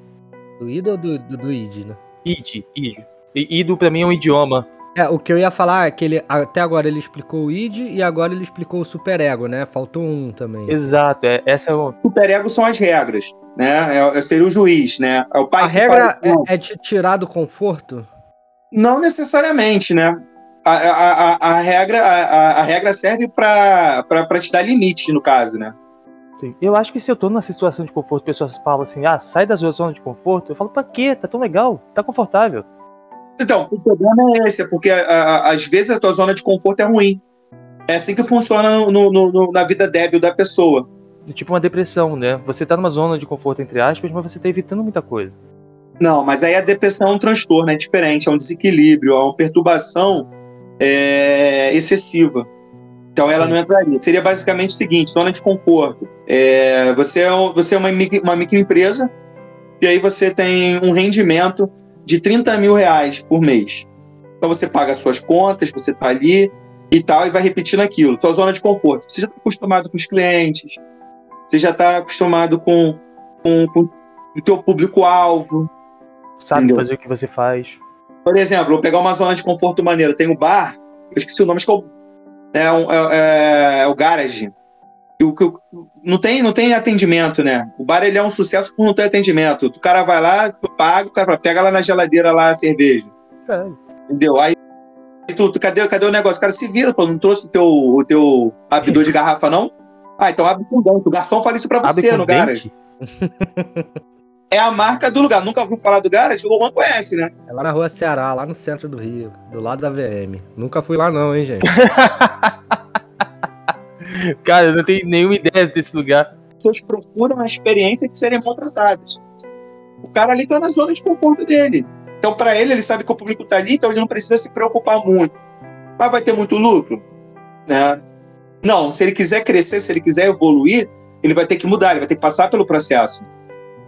Do Ido ou do, do, do Id, né? Id, Id. Ido pra mim é um idioma. É, o que eu ia falar é que ele até agora ele explicou o id e agora ele explicou o superego, né? Faltou um também. Exato, é, essa é o. Superego são as regras, né? É, é, seria o juiz, né? É o pai a regra é, é de tirar do conforto? Não necessariamente, né? A, a, a, a regra, a, a, regra serve para te dar limite, no caso, né? Sim. Eu acho que se eu tô numa situação de conforto, pessoas falam assim, ah, sai da sua zona de conforto, eu falo, pra quê? Tá tão legal, tá confortável. Então, o problema é esse, é porque a, a, às vezes a tua zona de conforto é ruim. É assim que funciona no, no, no, na vida débil da pessoa. Tipo uma depressão, né? Você tá numa zona de conforto, entre aspas, mas você tá evitando muita coisa. Não, mas aí a depressão é um transtorno, é diferente, é um desequilíbrio, é uma perturbação é, excessiva. Então ela não entraria. Seria basicamente o seguinte: zona de conforto. É, você é, você é uma, uma microempresa e aí você tem um rendimento de 30 mil reais por mês. Então você paga as suas contas, você está ali e tal, e vai repetindo aquilo. Sua zona de conforto. Você já está acostumado com os clientes, você já está acostumado com, com, com, o teu público-alvo. Sabe entendeu? fazer o que você faz. Por exemplo, vou pegar uma zona de conforto maneira. Tem o bar, eu esqueci o nome, acho que é o, é, um, é, é, é o garage. O, não tem, não tem atendimento, né? O bar ele é um sucesso por não ter atendimento. O cara vai lá, tu paga, o cara fala, pega lá na geladeira lá a cerveja. É. Entendeu? Aí tu, tu, cadê, cadê o negócio? O cara se vira, pô, não trouxe o teu, o teu abridor de garrafa, não? Ah, então abre com dente. O garçom fala isso pra você no garage. é a marca do lugar. Nunca ouviu falar do garage? O Roman conhece, né? É lá na rua Ceará, lá no centro do Rio, do lado da VM. Nunca fui lá não, hein, gente. Cara, eu não tenho nenhuma ideia desse lugar. As pessoas procuram a experiência de serem contratadas. O cara ali tá na zona de conforto dele. Então, para ele, ele sabe que o público tá ali, então ele não precisa se preocupar muito. Mas vai ter muito lucro? Né? Não, se ele quiser crescer, se ele quiser evoluir, ele vai ter que mudar, ele vai ter que passar pelo processo.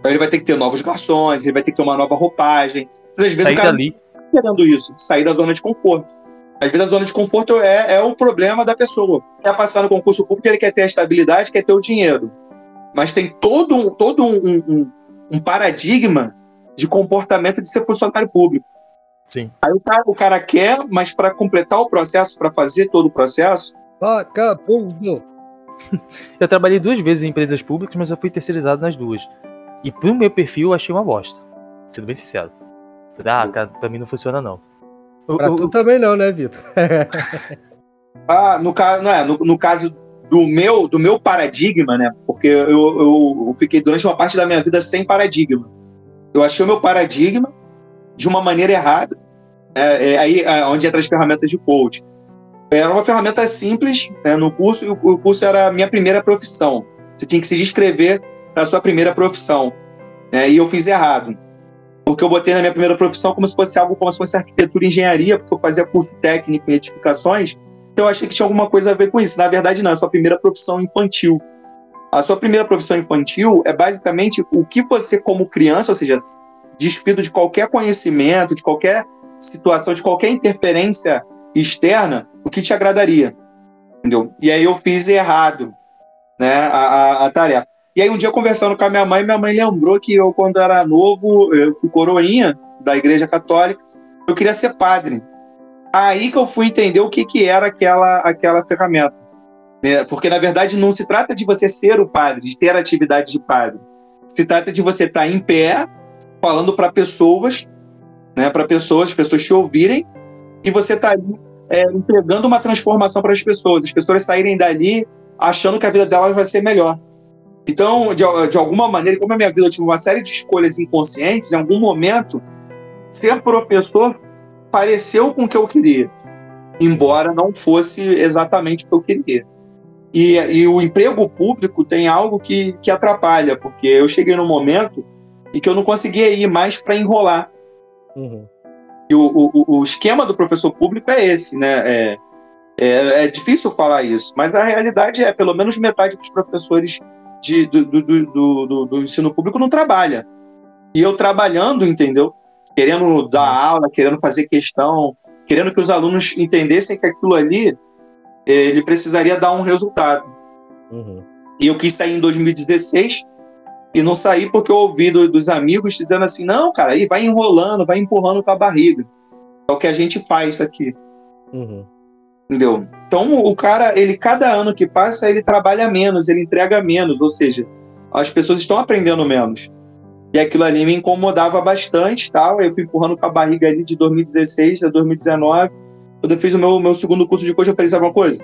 Então, ele vai ter que ter novos garçons, ele vai ter que ter uma nova roupagem. Então, às vezes, sair o cara dali. Tá querendo isso, sair da zona de conforto. Às vezes a zona de conforto é, é o problema da pessoa. Quer passar no concurso público, ele quer ter a estabilidade, quer ter o dinheiro. Mas tem todo um, todo um, um, um paradigma de comportamento de ser funcionário público. Sim. Aí o cara, o cara quer, mas para completar o processo, para fazer todo o processo. Vagabundo! eu trabalhei duas vezes em empresas públicas, mas eu fui terceirizado nas duas. E pro meu perfil eu achei uma bosta. Sendo bem sincero. Ah, cara, pra mim não funciona não. Pra o, tu também não, né, Vitor? ah, no, caso, não é, no, no, caso do meu, do meu paradigma, né? Porque eu, eu, eu, fiquei durante uma parte da minha vida sem paradigma. Eu achei o meu paradigma de uma maneira errada. É, é, aí é, onde entra as ferramentas de coach. Era uma ferramenta simples né, no curso, e o, o curso era a minha primeira profissão. Você tinha que se inscrever para a sua primeira profissão. Né, e eu fiz errado porque eu botei na minha primeira profissão como se fosse algo como se fosse arquitetura e engenharia, porque eu fazia curso técnico em edificações, então eu achei que tinha alguma coisa a ver com isso. Na verdade, não, é a sua primeira profissão infantil. A sua primeira profissão infantil é basicamente o que você, como criança, ou seja, despido de qualquer conhecimento, de qualquer situação, de qualquer interferência externa, o que te agradaria. Entendeu? E aí eu fiz errado né, a, a, a tarefa. E aí um dia conversando com a minha mãe, minha mãe lembrou que eu, quando era novo, eu fui coroinha da igreja católica, eu queria ser padre. Aí que eu fui entender o que, que era aquela, aquela ferramenta. Né? Porque, na verdade, não se trata de você ser o padre, de ter atividade de padre. Se trata de você estar em pé, falando para pessoas, né, para pessoas, as pessoas te ouvirem, e você está ali é, entregando uma transformação para as pessoas, as pessoas saírem dali achando que a vida delas vai ser melhor. Então, de, de alguma maneira, como a minha vida eu tive uma série de escolhas inconscientes, em algum momento, ser professor pareceu com o que eu queria, embora não fosse exatamente o que eu queria. E, e o emprego público tem algo que, que atrapalha, porque eu cheguei num momento em que eu não conseguia ir mais para enrolar. Uhum. E o, o, o, esquema do professor público é esse, né? É, é, é, difícil falar isso, mas a realidade é, pelo menos metade dos professores de, do, do, do, do, ensino público não trabalha. E eu trabalhando, entendeu? Querendo dar aula, querendo fazer questão, querendo que os alunos entendessem que aquilo ali ele precisaria dar um resultado. Uhum. E eu quis sair em 2016 e não saí porque eu ouvi do, dos amigos dizendo assim: não, cara, aí vai enrolando, vai empurrando com a barriga. É o que a gente faz aqui. Uhum. Entendeu? Então o cara, ele cada ano que passa, ele trabalha menos, ele entrega menos, ou seja, as pessoas estão aprendendo menos. E aquilo ali me incomodava bastante, tal. Eu fui empurrando com a barriga ali de 2016 a 2019. Quando eu fiz o meu, meu segundo curso de coach, eu falei, sabe uma coisa?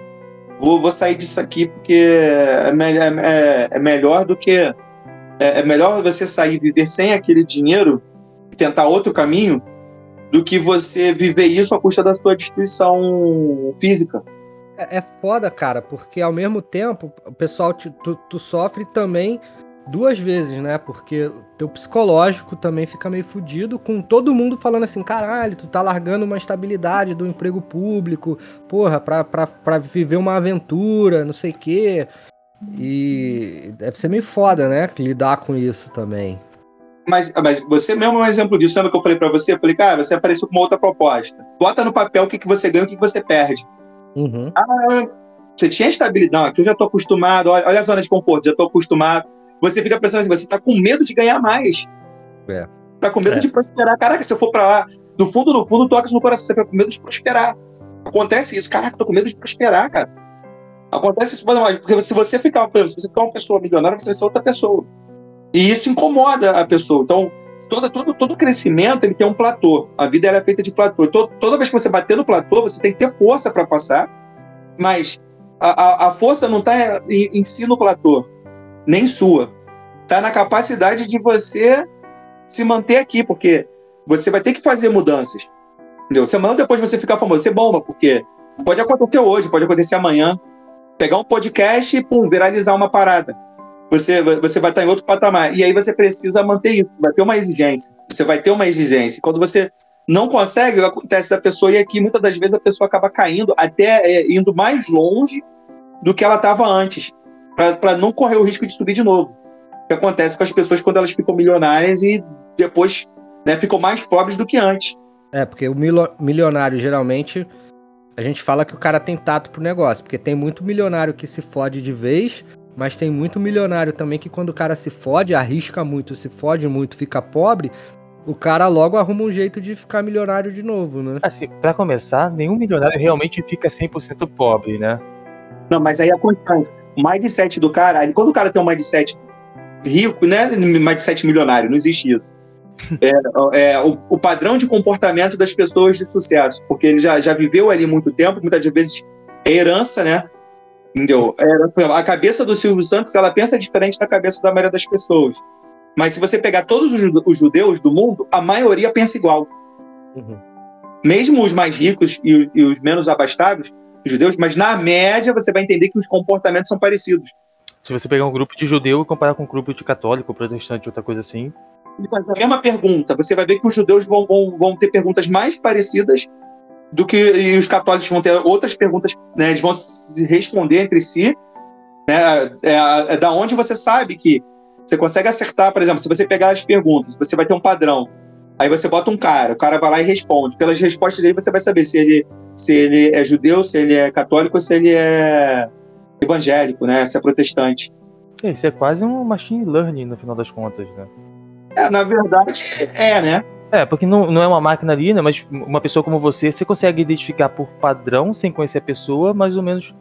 Vou, vou sair disso aqui porque é, é, é, é melhor do que... É, é melhor você sair viver sem aquele dinheiro e tentar outro caminho do que você viver isso à custa da sua destruição física. É, é foda, cara, porque ao mesmo tempo o pessoal te, tu, tu, sofre também duas vezes, né? Porque teu psicológico também fica meio fudido com todo mundo falando assim, caralho, tu tá largando uma estabilidade do emprego público, porra, pra, pra, pra viver uma aventura, não sei o quê. E deve ser meio foda, né? Lidar com isso também. Mas, mas você mesmo é um exemplo disso. Lembra que eu falei para você? Eu falei, cara, você apareceu com uma outra proposta. Bota no papel o que, que você ganha e o que, que você perde. Uhum. Ah, você tinha estabilidade, aqui eu já tô acostumado, olha, olha a zona de conforto, já tô acostumado. Você fica pensando assim, você tá com medo de ganhar mais. É. Tá com medo é. de prosperar. Caraca, se eu for para lá, no fundo, no fundo, toca no coração, você fica com medo de prosperar. Acontece isso. Caraca, tô com medo de prosperar, cara. Acontece isso, porque se você ficar, se você ficar uma pessoa milionária, você vai ser outra pessoa. E isso incomoda a pessoa. Então, todo, todo, todo crescimento ele tem um platô. A vida é feita de platô. Todo, toda vez que você bater no platô, você tem que ter força para passar, mas a, a, a força não está em, em si no platô, nem sua. Está na capacidade de você se manter aqui, porque você vai ter que fazer mudanças. Entendeu? Semana depois você ficar famoso, você bomba, porque pode acontecer hoje, pode acontecer amanhã. Pegar um podcast e, pum, viralizar uma parada você, você vai estar em outro patamar. E aí você precisa manter isso, vai ter uma exigência. Você vai ter uma exigência. Quando você não consegue, acontece da pessoa ir aqui, muitas das vezes a pessoa acaba caindo, até é, indo mais longe do que ela estava antes, para não correr o risco de subir de novo. O que acontece com as pessoas quando elas ficam milionárias e depois né, ficam mais pobres do que antes. É, porque o milionário geralmente a gente fala que o cara tem tato pro negócio, porque tem muito milionário que se fode de vez mas tem muito milionário também que quando o cara se fode, arrisca muito, se fode muito, fica pobre, o cara logo arruma um jeito de ficar milionário de novo, né? Assim, para começar, nenhum milionário realmente fica 100% pobre, né? Não, mas aí a constante. O mindset do cara, quando o cara tem um mindset rico, né? Mindset milionário, não existe isso. É, é o, o, padrão de comportamento das pessoas de sucesso, porque ele já, já viveu ali muito tempo, muitas vezes é herança, né? Entendeu? É, a cabeça do Silvio Santos, ela pensa diferente da cabeça da maioria das pessoas. Mas se você pegar todos os judeus do mundo, a maioria pensa igual. Uhum. Mesmo os mais ricos e, e, os menos abastados, os judeus, mas na média você vai entender que os comportamentos são parecidos. Se você pegar um grupo de judeu e comparar com um grupo de católico, protestante, outra coisa assim. A mesma pergunta, você vai ver que os judeus vão, vão, vão ter perguntas mais parecidas do que e os católicos vão ter outras perguntas, né, eles vão se responder entre si, né, é, é da onde você sabe que você consegue acertar, por exemplo, se você pegar as perguntas, você vai ter um padrão. Aí você bota um cara, o cara vai lá e responde. Pelas respostas dele você vai saber se ele, se ele é judeu, se ele é católico, se ele é evangélico, né, se é protestante. É, isso é quase um machine learning no final das contas, né? É, na verdade, é, né? É, porque não, não é uma máquina ali, né? Mas uma pessoa como você, você consegue identificar por padrão, sem conhecer a pessoa, mais ou menos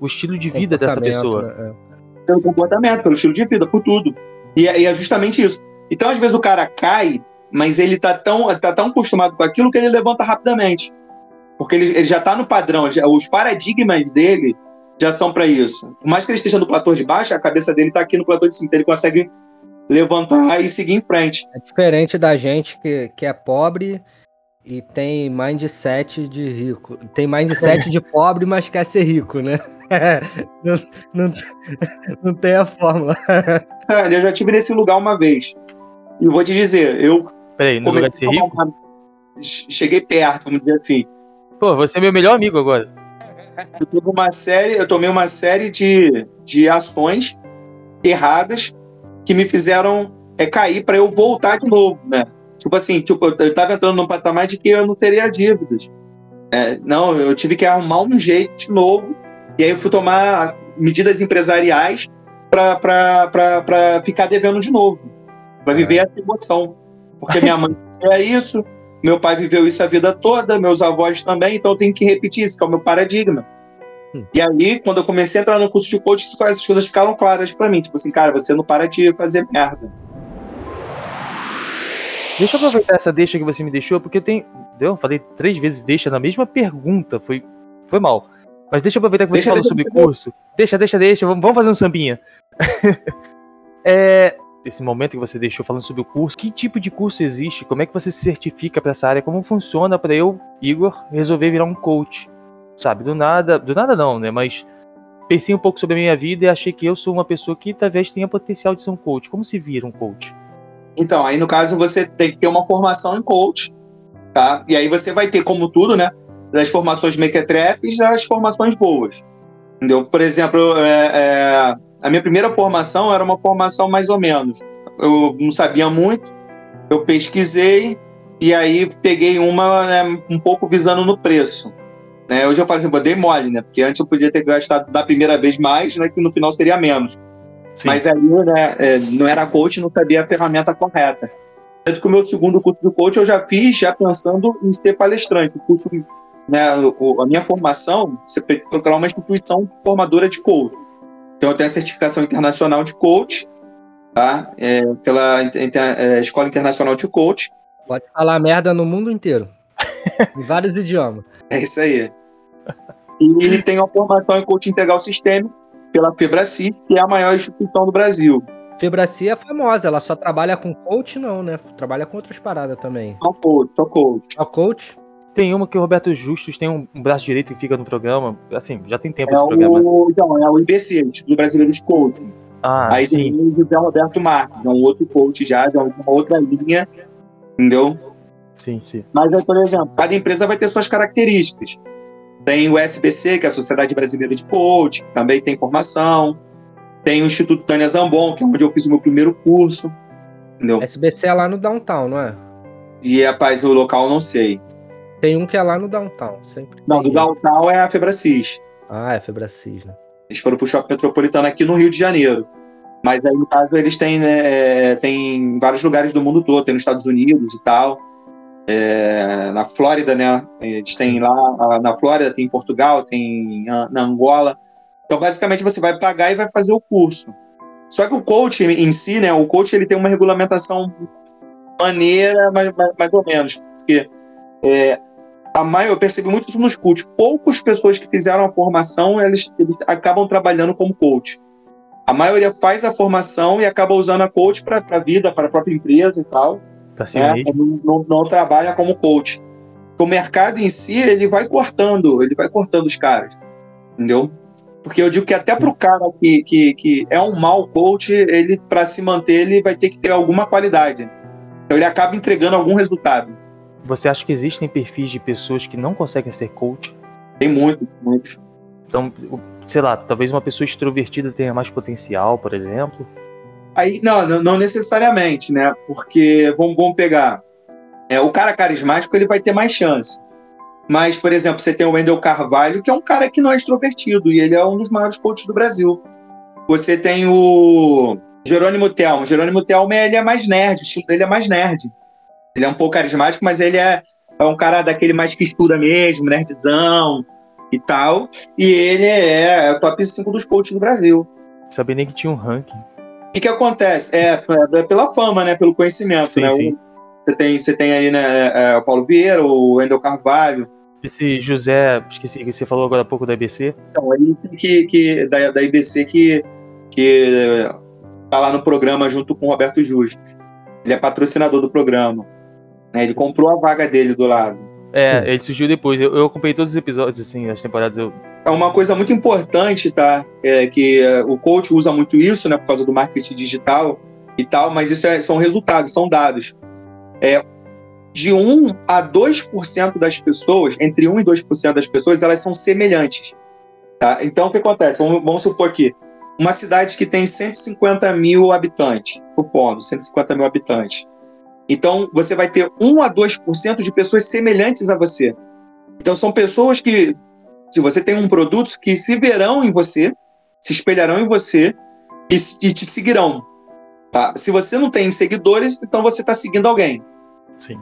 o estilo de vida dessa pessoa. Né? É. Pelo comportamento, pelo estilo de vida, por tudo. E é, e é, justamente isso. Então, às vezes, o cara cai, mas ele tá tão, tá tão acostumado com aquilo que ele levanta rapidamente. Porque ele, ele já tá no padrão, já, os paradigmas dele já são para isso. Por mais que ele esteja no platô de baixo, a cabeça dele tá aqui no platô de cima, então ele consegue levantar e seguir em frente. É diferente da gente que, que é pobre e tem mindset de rico. Tem mindset de pobre, mas quer ser rico, né? não, não, não tem a fórmula. eu já tive nesse lugar uma vez. E vou te dizer, eu. Peraí, no lugar de ser rico? Uma... Cheguei perto, vamos dizer assim. Pô, você é meu melhor amigo agora. Eu tomei uma série, eu tomei uma série de, de ações erradas que me fizeram é, cair para eu voltar de novo, né? Tipo assim, tipo, eu estava entrando num patamar de que eu não teria dívidas. É, não, eu tive que arrumar um jeito de novo, e aí eu fui tomar medidas empresariais para ficar devendo de novo, para viver essa emoção. Porque minha mãe é isso, meu pai viveu isso a vida toda, meus avós também, então eu tenho que repetir isso, que é o meu paradigma. Hum. E aí, quando eu comecei a entrar no curso de coaching, essas coisas ficaram claras para mim. Tipo assim, cara, você não para de fazer merda. Deixa eu aproveitar essa deixa que você me deixou, porque tem. Eu falei três vezes deixa na mesma pergunta. Foi, foi mal. Mas deixa eu aproveitar que você deixa, falou deixa, sobre deixa, curso. Deixa, deixa, deixa. Vamos, vamos fazer um sambinha. é, esse momento que você deixou falando sobre o curso, que tipo de curso existe? Como é que você se certifica para essa área? Como funciona para eu, Igor, resolver virar um coach? Sabe, do nada, do nada não, né? Mas pensei um pouco sobre a minha vida e achei que eu sou uma pessoa que talvez tenha potencial de ser um coach. Como se vira um coach? Então, aí no caso você tem que ter uma formação em coach, tá? E aí você vai ter, como tudo, né? Das formações mequetrefes as formações boas. Entendeu? Por exemplo, é, é, a minha primeira formação era uma formação mais ou menos. Eu não sabia muito, eu pesquisei e aí peguei uma né, um pouco visando no preço. Né? Hoje eu falo assim, pô, dei mole, né? Porque antes eu podia ter gastado da primeira vez mais, né? Que no final seria menos. Sim. Mas aí, né, é, não era coach, não sabia a ferramenta correta. Tanto que o meu segundo curso de coach eu já fiz, já pensando em ser palestrante. O curso, né, a minha formação, você tem que procurar uma instituição formadora de coach. Então eu tenho a certificação internacional de coach, tá? É, pela é, Escola Internacional de Coach. Pode falar merda no mundo inteiro. Em vários idiomas. É isso aí. E tem uma formação em coaching integral sistêmico pela Febraci, que é a maior instituição do Brasil. Febraci é famosa, ela só trabalha com coach, não, né? Trabalha com outras paradas também. Só coach, só coach. Só coach? Tem uma que o Roberto Justus tem um braço direito que fica no programa. Assim, já tem tempo é esse o, programa. Então, é o IBC, Instituto Brasileiro de Coaching. Ah, Aí sim. tem o José Roberto Marques, é um outro coach já, de uma outra linha, entendeu? Sim, sim. Mas, por exemplo, cada empresa vai ter suas características. Tem o SBC, que é a Sociedade Brasileira de Coach, que também tem formação. Tem o Instituto Tânia Zambon, que é onde eu fiz o meu primeiro curso. Entendeu? SBC é lá no downtown, não é? E, rapaz, o local eu não sei. Tem um que é lá no downtown, sempre. Não, do downtown é a Febracis. Ah, é a Febracis, né? Eles foram pro Shopping Metropolitano aqui no Rio de Janeiro. Mas aí, no caso, eles têm, né, é, tem vários lugares do mundo todo, tem nos Estados Unidos e tal é, na Flórida, né? Eles têm lá na Flórida, tem em Portugal, tem na Angola. Então, basicamente, você vai pagar e vai fazer o curso. Só que o coach em si, né? O coach ele tem uma regulamentação maneira, mais, mais, mais ou menos, porque é, a maior, eu percebi muito isso nos coaches. Poucas pessoas que fizeram a formação, eles, eles acabam trabalhando como coach. A maioria faz a formação e acaba usando a coach para a vida, para a própria empresa e tal si é, não, não, não, trabalha como coach. O mercado em si, ele vai cortando, ele vai cortando os caras, entendeu? Porque eu digo que até para o cara que, que, que é um mau coach, ele para se manter, ele vai ter que ter alguma qualidade. Então ele acaba entregando algum resultado. Você acha que existem perfis de pessoas que não conseguem ser coach? Tem muito, muito. Então, sei lá, talvez uma pessoa extrovertida tenha mais potencial, por exemplo. Aí, não, não necessariamente, né? Porque vamos, vamos pegar. É, o cara carismático ele vai ter mais chance. Mas, por exemplo, você tem o Wendel Carvalho, que é um cara que não é extrovertido, e ele é um dos maiores coaches do Brasil. Você tem o Jerônimo Telmo. Jerônimo Telmo ele é mais nerd, o estilo dele é mais nerd. Ele é um pouco carismático, mas ele é, é um cara daquele mais que estuda mesmo, nerdzão e tal. E ele é, é o top 5 dos coaches do Brasil. Sabia nem que tinha um ranking. O que, que acontece? É, é pela fama, né? Pelo conhecimento, sim, né? Sim. Você tem, você tem aí, né, é, o Paulo Vieira, o Wendel Carvalho. Esse José, esqueci que você falou agora há pouco da IBC. Então, aí que, que da, da IBC que, que tá lá no programa junto com o Roberto Justo. Ele é patrocinador do programa. Né? Ele comprou a vaga dele do lado. É, ele surgiu depois. Eu, eu acompanhei todos os episódios, assim, as temporadas. Eu... É uma coisa muito importante, tá? É que é, o coach usa muito isso, né? Por causa do marketing digital e tal, mas isso é, são resultados, são dados. É, de 1 a 2% das pessoas, entre 1 e 2% das pessoas, elas são semelhantes. Tá? Então, o que acontece? Vamos, vamos supor aqui, uma cidade que tem 150 mil habitantes, supondo, 150 mil habitantes. Então, você vai ter 1 a 2% de pessoas semelhantes a você. Então, são pessoas que, se você tem um produto, que se verão em você, se espelharão em você e, e te seguirão. Tá? Se você não tem seguidores, então você está seguindo alguém. Sim.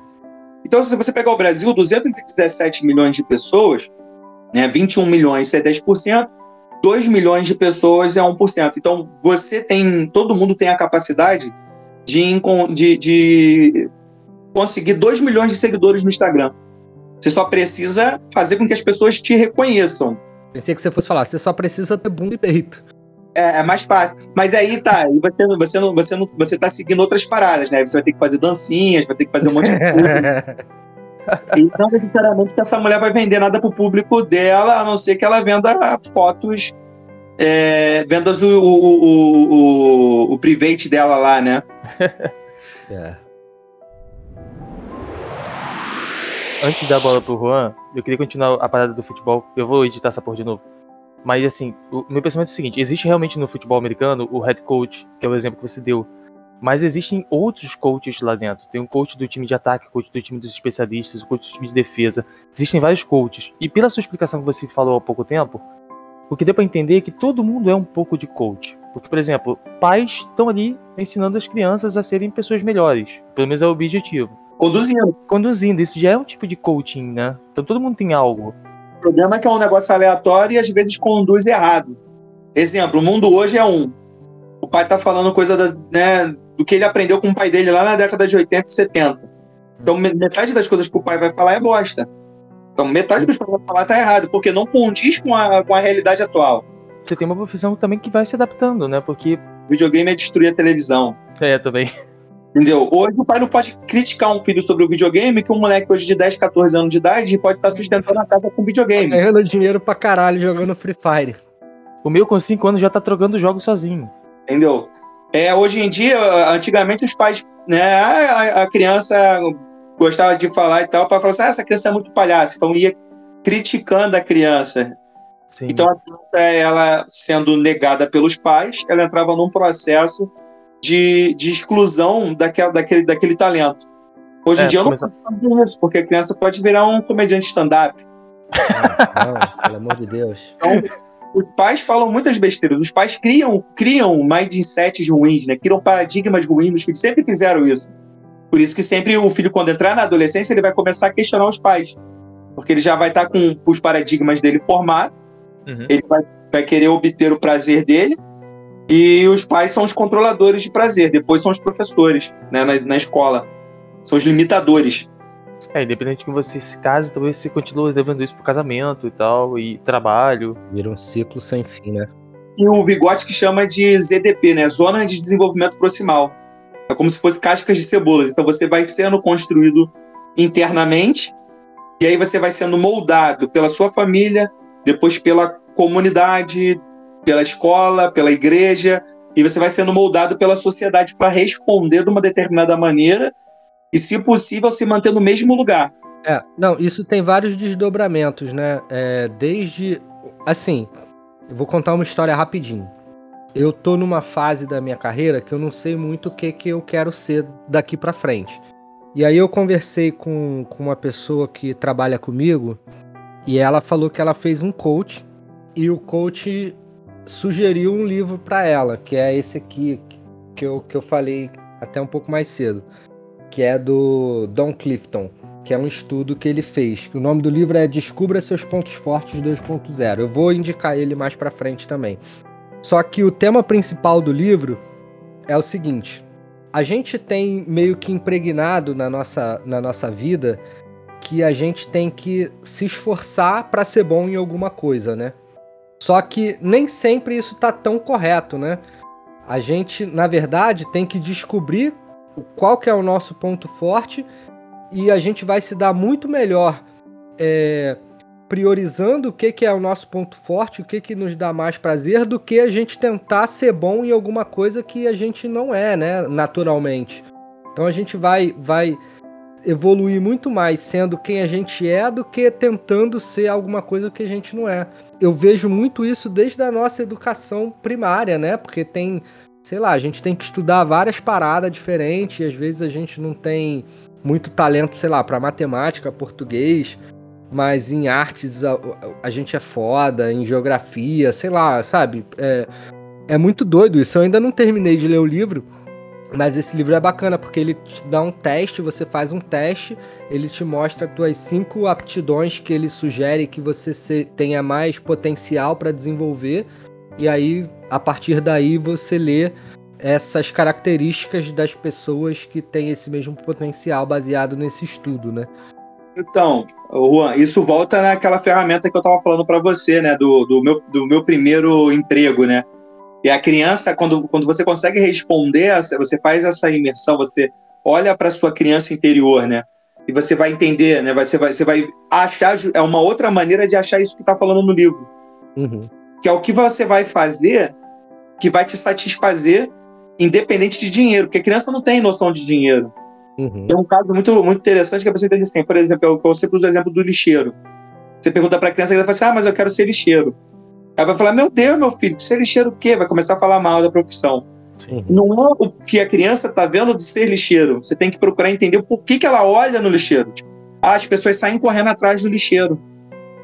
Então, se você pegar o Brasil, 217 milhões de pessoas, né, 21 milhões é 10%, 2 milhões de pessoas é 1%. Então, você tem, todo mundo tem a capacidade de, de, de conseguir 2 milhões de seguidores no Instagram. Você só precisa fazer com que as pessoas te reconheçam. Pensei que você fosse falar, você só precisa ter bunda e peito. É, é, mais fácil. Mas aí tá, e você, você, não, você, não, você tá seguindo outras paradas, né? Você vai ter que fazer dancinhas, vai ter que fazer um monte de coisa. e não necessariamente que essa mulher vai vender nada pro público dela, a não ser que ela venda fotos, é, venda o, o, o, o, o private dela lá, né? é. Antes de dar a bola pro Juan, eu queria continuar a parada do futebol. Eu vou editar essa porra de novo. Mas assim, o meu pensamento é o seguinte: existe realmente no futebol americano o head coach, que é o exemplo que você deu. Mas existem outros coaches lá dentro. Tem um coach do time de ataque, coach do time dos especialistas, o coach do time de defesa. Existem vários coaches. E pela sua explicação que você falou há pouco tempo, o que deu para entender é que todo mundo é um pouco de coach. Porque, por exemplo, pais estão ali ensinando as crianças a serem pessoas melhores. Pelo menos é o objetivo. Conduzindo. Conduzindo. Isso já é um tipo de coaching, né? Então todo mundo tem algo problema é que é um negócio aleatório e às vezes conduz errado. Exemplo, o mundo hoje é um. O pai tá falando coisa da, né, do que ele aprendeu com o pai dele lá na década de 80 e 70. Então, metade das coisas que o pai vai falar é bosta. Então, metade dos que o pai vai falar tá errado, porque não condiz com a, com a realidade atual. Você tem uma profissão também que vai se adaptando, né? Porque. videogame é destruir a televisão. É, também. Entendeu? Hoje o pai não pode criticar um filho sobre o videogame, que um moleque hoje de 10, 14 anos de idade pode estar sustentando a casa com videogame. Tá ganhando dinheiro pra caralho jogando Free Fire. O meu com 5 anos já tá trocando jogos sozinho. Entendeu? É, hoje em dia, antigamente os pais, né, a, a criança gostava de falar e tal, para falar assim, ah, essa criança é muito palhaça, então ia criticando a criança. Sim. Então a criança, ela sendo negada pelos pais, ela entrava num processo de, de exclusão daquela, daquele, daquele talento. Hoje é, em dia eu não posso fazer isso, porque a criança pode virar um comediante stand-up. Não, não, pelo amor de Deus. Então, os pais falam muitas besteiras. Os pais criam, criam mindsets ruins, né? Criam paradigmas ruins. Os filhos sempre fizeram isso. Por isso que sempre o filho, quando entrar na adolescência, ele vai começar a questionar os pais. Porque ele já vai estar com os paradigmas dele formados. Uhum. Ele vai, vai querer obter o prazer dele e os pais são os controladores de prazer, depois são os professores né, na, na escola. São os limitadores. É, independente que você se case, talvez você continue levando isso pro casamento e tal, e trabalho. Vira um ciclo sem fim, né? E o Vigote que chama de ZDP, né? Zona de Desenvolvimento Proximal. É como se fosse cascas de cebolas. Então você vai sendo construído internamente, e aí você vai sendo moldado pela sua família, depois pela comunidade, pela escola, pela igreja, e você vai sendo moldado pela sociedade para responder de uma determinada maneira e, se possível, se manter no mesmo lugar. É, não, isso tem vários desdobramentos, né? É, desde. Assim, eu vou contar uma história rapidinho. Eu tô numa fase da minha carreira que eu não sei muito o que, que eu quero ser daqui para frente. E aí eu conversei com, com uma pessoa que trabalha comigo e ela falou que ela fez um coach e o coach sugeriu um livro para ela, que é esse aqui que eu, que eu falei até um pouco mais cedo, que é do Don Clifton, que é um estudo que ele fez. O nome do livro é Descubra seus pontos fortes 2.0. Eu vou indicar ele mais para frente também. Só que o tema principal do livro é o seguinte: a gente tem meio que impregnado na nossa, na nossa vida que a gente tem que se esforçar para ser bom em alguma coisa, né? Só que nem sempre isso tá tão correto, né? A gente, na verdade, tem que descobrir qual que é o nosso ponto forte e a gente vai se dar muito melhor é, priorizando o que, que é o nosso ponto forte, o que, que nos dá mais prazer, do que a gente tentar ser bom em alguma coisa que a gente não é, né? Naturalmente. Então a gente vai, vai evoluir muito mais sendo quem a gente é do que tentando ser alguma coisa que a gente não é. Eu vejo muito isso desde a nossa educação primária, né? Porque tem, sei lá, a gente tem que estudar várias paradas diferentes, e às vezes a gente não tem muito talento, sei lá, para matemática, português, mas em artes a, a, gente é foda, em geografia, sei lá, sabe? É, é muito doido isso. Eu ainda não terminei de ler o livro, mas esse livro é bacana porque ele te dá um teste, você faz um teste, ele te mostra as tuas cinco aptidões que ele sugere que você tenha mais potencial para desenvolver, e aí a partir daí você lê essas características das pessoas que têm esse mesmo potencial baseado nesse estudo, né? Então, Juan, isso volta naquela ferramenta que eu estava falando para você, né, do, do, meu, do meu primeiro emprego, né? E a criança, quando, quando você consegue responder, você faz essa imersão, você olha para sua criança interior, né? E você vai entender, né? Você vai, você vai achar, é uma outra maneira de achar isso que está falando no livro. Uhum. Que é o que você vai fazer que vai te satisfazer independente de dinheiro, porque a criança não tem noção de dinheiro. Uhum. Tem um caso muito, muito interessante que a pessoa entende assim, por exemplo, eu, eu sempre uso o exemplo do lixeiro. Você pergunta para a criança, ela fala assim, ah, mas eu quero ser lixeiro. Ela vai falar, meu Deus, meu filho, ser lixeiro o quê? Vai começar a falar mal da profissão. Sim. Não é o que a criança está vendo de ser lixeiro. Você tem que procurar entender por que, que ela olha no lixeiro. Tipo, ah, as pessoas saem correndo atrás do lixeiro.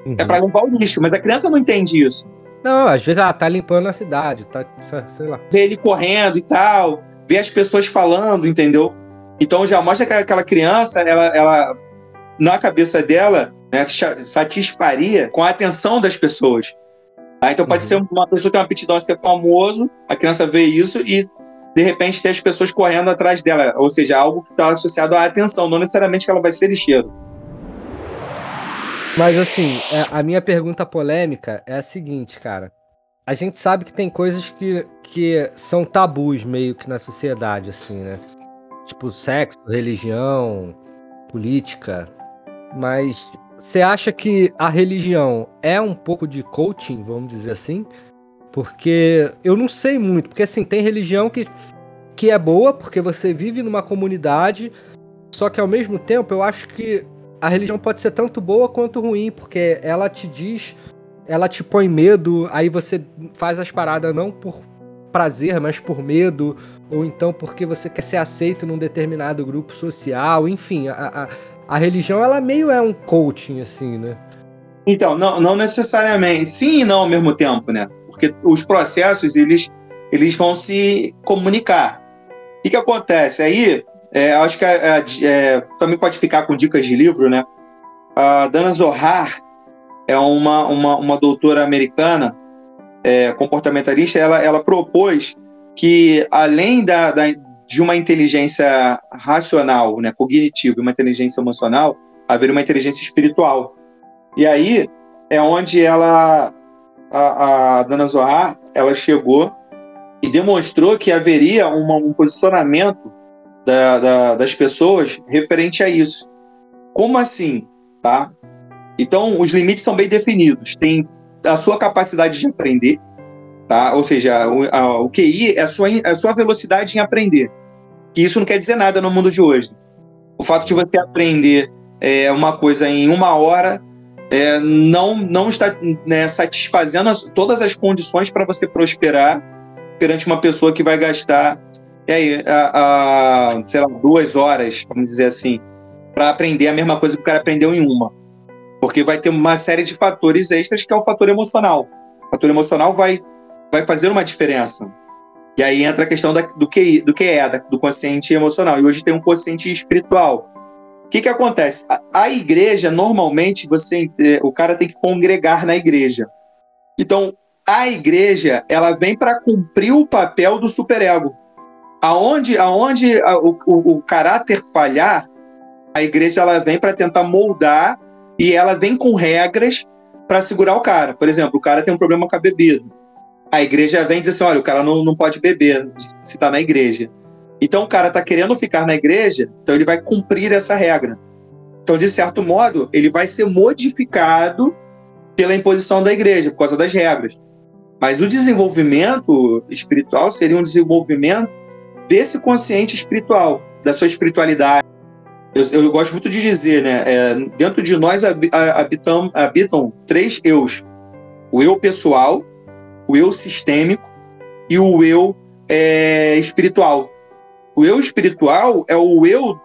Uhum. É para limpar o lixo, mas a criança não entende isso. Não, às vezes ela tá limpando a cidade, tá, sei lá. Vê ele correndo e tal, vê as pessoas falando, entendeu? Então já mostra que aquela criança, ela, ela na cabeça dela, né, satisfaria com a atenção das pessoas. Tá? Então pode uhum. ser uma pessoa que tem uma aptidão a ser famoso, a criança vê isso e de repente tem as pessoas correndo atrás dela, ou seja, algo que está associado à atenção, não necessariamente que ela vai ser lixeiro. Mas assim, é, a minha pergunta polêmica é a seguinte, cara. A gente sabe que tem coisas que, que são tabus meio que na sociedade, assim, né? Tipo sexo, religião, política. Mas você acha que a religião é um pouco de coaching, vamos dizer assim? Porque eu não sei muito. Porque assim, tem religião que, que é boa porque você vive numa comunidade. Só que ao mesmo tempo eu acho que a religião pode ser tanto boa quanto ruim, porque ela te diz, ela te põe medo, aí você faz as paradas não por prazer, mas por medo, ou então porque você quer ser aceito num determinado grupo social, enfim, a, a, a religião ela meio é um coaching, assim, né? Então, não, não necessariamente, sim e não ao mesmo tempo, né? Porque os processos, eles, eles vão se comunicar. O que, acontece? Aí, é, acho que é, é, também pode ficar com dicas de livro, né? A Dana Zohar é uma, uma, uma doutora americana é, comportamentalista. Ela, ela propôs que, além da, da, de uma inteligência racional, né, cognitiva, uma inteligência emocional, haveria uma inteligência espiritual. E aí é onde ela, a, a Dana Zohar, ela chegou e demonstrou que haveria uma, um posicionamento da, da, das pessoas referente a isso. Como assim? Tá? Então, os limites são bem definidos. Tem a sua capacidade de aprender, tá? ou seja, o, a, o QI é a sua, é a sua velocidade em aprender. Que isso não quer dizer nada no mundo de hoje. O fato de você aprender é, uma coisa em uma hora é, não, não está né, satisfazendo as, todas as condições para você prosperar perante uma pessoa que vai gastar e aí, a, a, sei lá, duas horas, vamos dizer assim, para aprender a mesma coisa que o cara aprendeu em uma. Porque vai ter uma série de fatores extras que é o fator emocional. O fator emocional vai vai fazer uma diferença. E aí entra a questão da, do, que, do que é, da, do consciente emocional. E hoje tem um consciente espiritual. O que, que acontece? A, a igreja, normalmente, você é, o cara tem que congregar na igreja. Então, a igreja, ela vem para cumprir o papel do superego. Aonde, aonde a, o, o, caráter falhar, a igreja ela vem para tentar moldar e ela vem com regras para segurar o cara. Por exemplo, o cara tem um problema com a bebida a igreja vem dizer assim: olha, o cara não, não pode beber se está na igreja. Então o cara está querendo ficar na igreja, então ele vai cumprir essa regra. Então, de certo modo, ele vai ser modificado pela imposição da igreja, por causa das regras. Mas o desenvolvimento espiritual seria um desenvolvimento desse consciente espiritual, da sua espiritualidade. Eu, eu gosto muito de dizer, né? É, dentro de nós habitam, habitam três eus: o eu pessoal, o eu sistêmico e o eu é, espiritual. O eu espiritual é o eu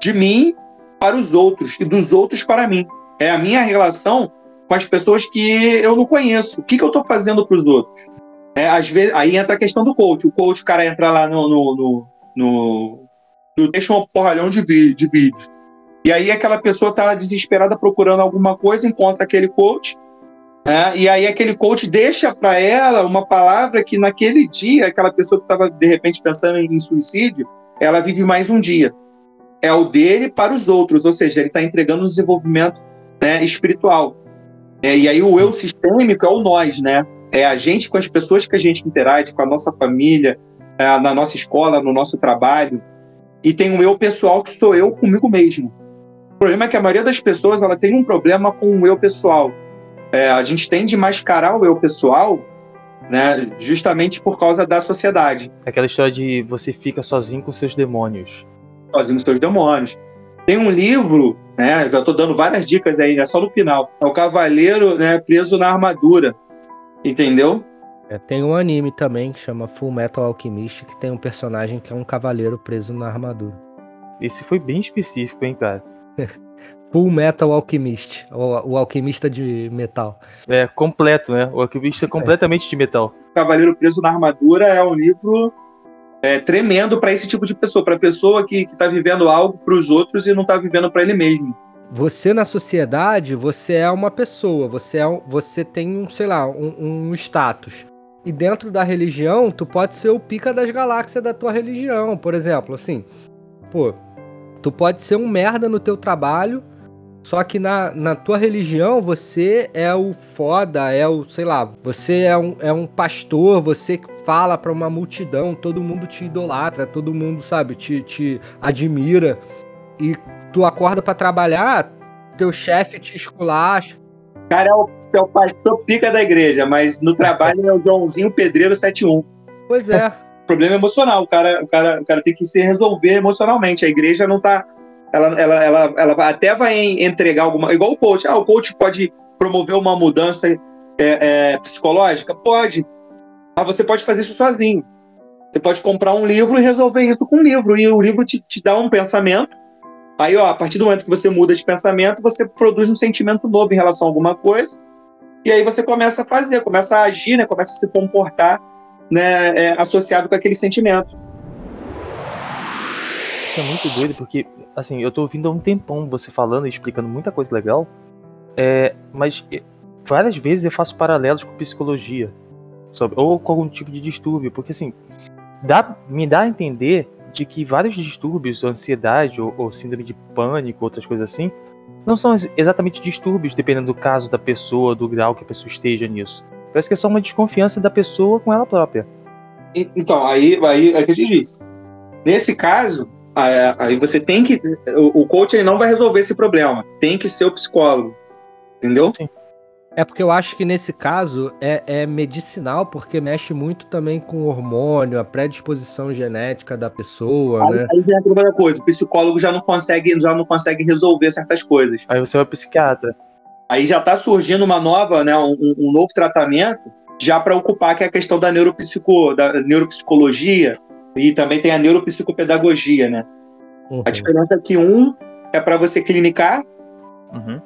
de mim para os outros e dos outros para mim. É a minha relação com as pessoas que eu não conheço. O que, que eu estou fazendo para os outros? É, às vezes, aí entra a questão do coach. O coach, o cara entra lá no. no, no, no, no deixa um porralhão de, de vídeos. E aí aquela pessoa está desesperada procurando alguma coisa, encontra aquele coach, é, e aí aquele coach deixa para ela uma palavra que naquele dia, aquela pessoa que estava de repente pensando em suicídio, ela vive mais um dia. É o dele para os outros, ou seja, ele está entregando um desenvolvimento né, espiritual. É, e aí o eu sistêmico é o nós, né? É a gente com as pessoas que a gente interage, com a nossa família, é, na nossa escola, no nosso trabalho. E tem um eu pessoal que sou eu comigo mesmo. O problema é que a maioria das pessoas ela tem um problema com o eu pessoal é, a gente tende a mascarar o eu pessoal né, justamente por causa da sociedade. Aquela história de você fica sozinho com seus demônios. Sozinho com seus demônios. Tem um livro, né, já estou dando várias dicas aí, é só no final. É o Cavaleiro né, Preso na Armadura. Entendeu? É, tem um anime também que chama Full Metal Alchemist, que tem um personagem que é um cavaleiro preso na armadura. Esse foi bem específico, hein, cara? Full Metal Alchemist, o, o alquimista de metal. É, completo, né? O alquimista é. completamente de metal. Cavaleiro Preso na Armadura é um livro é, tremendo para esse tipo de pessoa, para pessoa que está vivendo algo para os outros e não está vivendo para ele mesmo. Você na sociedade, você é uma pessoa, você, é um, você tem um, sei lá, um, um status. E dentro da religião, tu pode ser o pica das galáxias da tua religião, por exemplo, assim. Pô, tu pode ser um merda no teu trabalho, só que na, na tua religião, você é o foda, é o, sei lá, você é um, é um pastor, você fala para uma multidão, todo mundo te idolatra, todo mundo, sabe, te, te admira. E tu acorda para trabalhar, teu chefe te esculacha. Cara, é o, é o pastor pica da igreja, mas no trabalho é o Joãozinho Pedreiro 71. Pois é. Problema emocional, o cara, o, cara, o cara tem que se resolver emocionalmente. A igreja não tá ela, ela, ela, ela até vai entregar alguma. Igual o coach. Ah, o coach pode promover uma mudança é, é, psicológica? Pode. Mas você pode fazer isso sozinho. Você pode comprar um livro e resolver isso com um livro. E o livro te, te dá um pensamento. Aí, ó, a partir do momento que você muda de pensamento, você produz um sentimento novo em relação a alguma coisa. E aí você começa a fazer, começa a agir, né, começa a se comportar né, é, associado com aquele sentimento. É muito doido, porque assim, eu tô ouvindo há um tempão você falando e explicando muita coisa legal, é, mas várias vezes eu faço paralelos com psicologia, sabe? ou com algum tipo de distúrbio, porque assim, dá, me dá a entender de que vários distúrbios, ansiedade ou, ou síndrome de pânico, outras coisas assim, não são exatamente distúrbios, dependendo do caso da pessoa, do grau que a pessoa esteja nisso. Parece que é só uma desconfiança da pessoa com ela própria. Então, aí, aí é que a gente disse. Nesse caso, Aí você tem que. O coach ele não vai resolver esse problema. Tem que ser o psicólogo. Entendeu? Sim. É porque eu acho que nesse caso é, é, medicinal, porque mexe muito também com o hormônio, a predisposição genética da pessoa, aí, né? Aí vem outra coisa, o psicólogo já não consegue, já não consegue resolver certas coisas. Aí você vai psiquiatra. Aí já está surgindo uma nova, né, um, um novo tratamento já para ocupar que é a questão da, neuropsico, da neuropsicologia, e também tem a neuropsicopedagogia, né? Uhum. A diferença é que um é para você clinicar, uhum.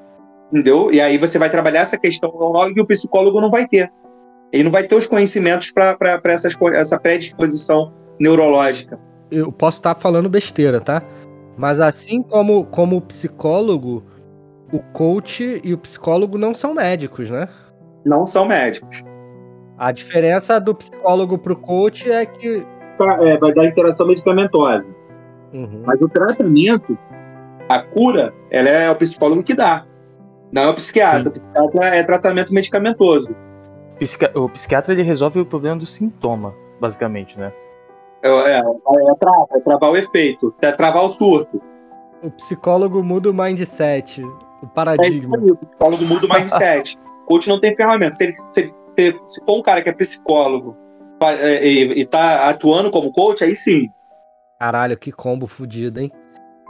entendeu? E aí você vai trabalhar essa questão normal e o psicólogo não vai ter. Ele não vai ter os conhecimentos para essa predisposição neurológica. Eu posso estar falando besteira, tá? Mas assim como, como psicólogo, o coach e o psicólogo não são médicos, né? Não são médicos. A diferença do psicólogo pro coach é que. É, vai dar interação medicamentosa. Uhum. Mas o tratamento, a cura, ela é o psicólogo que dá. Não é o psiquiatra. Sim. O psiquiatra é tratamento medicamentoso. O psiquiatra ele resolve o problema do sintoma, basicamente, né? É, é, é, travar, é travar o efeito, é travar o surto. O psicólogo muda o mindset, o paradigma. É o psicólogo muda o mindset. o coach não tem ferramenta. Se, ele, se, se, se for um cara que é psicólogo é, e, e tá atuando como coach, aí sim. Caralho, que combo fudido, hein?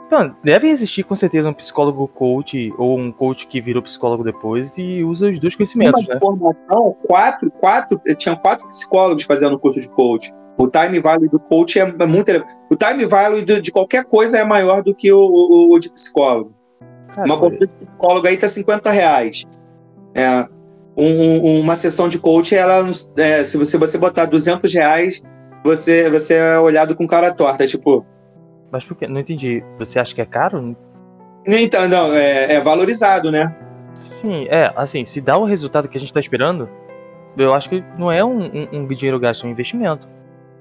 Então, deve existir com certeza um psicólogo coach ou um coach que virou psicólogo depois e usa os dois conhecimentos, né? Formação, quatro, quatro, tinha quatro psicólogos fazendo o curso de coach. O time value do coach é muito O time value de qualquer coisa é maior do que o, o, o de psicólogo. Caramba. Uma consulta de psicólogo aí tá 50 reais. É, um, uma sessão de coach, ela, é, se você, você botar 200 reais, você, você é olhado com cara torta. Tipo, mas por que? Não entendi. Você acha que é caro? Então, não, é, é valorizado, né? Sim, é, assim, se dá o resultado que a gente tá esperando, eu acho que não é um, um, um dinheiro gasto, é um investimento.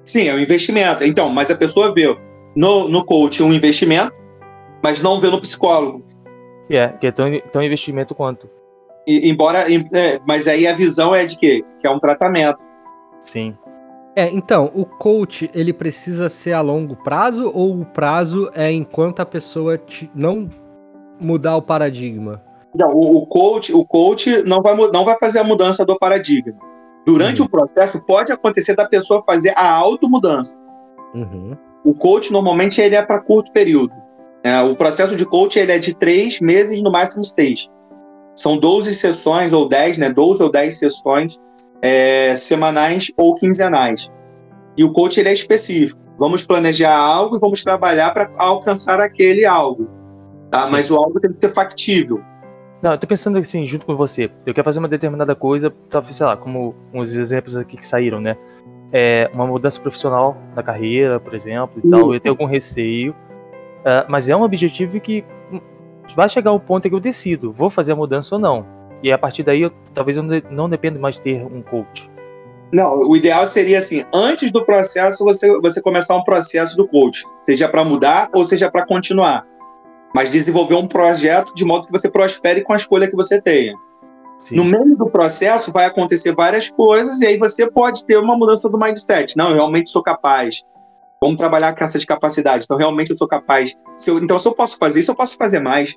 Sim, é um investimento. Então, mas a pessoa vê no, no coach um investimento, mas não vê no psicólogo. É, que é tão, tão investimento quanto. E, embora, é, mas aí a visão é de quê? Que é um tratamento. Sim. É, então, o coach, ele precisa ser a longo prazo ou o prazo é enquanto a pessoa te, não mudar o paradigma? Não, o, o, coach, o coach não vai, não vai fazer a mudança do paradigma. Durante uhum. o processo, pode acontecer da pessoa fazer a automudança. Uhum. O coach, normalmente, ele é para curto período. É, o processo de coach ele é de três meses, no máximo seis. São 12 sessões, ou 10, né? 12 ou 10 sessões é, semanais ou quinzenais. E o coach ele é específico. Vamos planejar algo e vamos trabalhar para alcançar aquele algo. Tá? Mas o algo tem que ser factível. Não, eu tô pensando assim, junto com você. Eu quero fazer uma determinada coisa, sei lá, como uns exemplos aqui que saíram, né? É, uma mudança profissional na carreira, por exemplo, e tal. Eu tenho algum receio. Uh, mas é um objetivo que vai chegar ao ponto em que eu decido, vou fazer a mudança ou não. E a partir daí, eu, talvez eu não dependa mais de ter um coach. Não, o ideal seria assim, antes do processo, você, você começar um processo do coach, seja para mudar ou seja para continuar. Mas desenvolver um projeto de modo que você prospere com a escolha que você tenha. Sim. No meio do processo vai acontecer várias coisas e aí você pode ter uma mudança do mindset. Não, eu realmente sou capaz. Vamos trabalhar com essa de capacidade. Então, realmente eu sou capaz. Se eu, então, se eu posso fazer isso, eu posso fazer mais.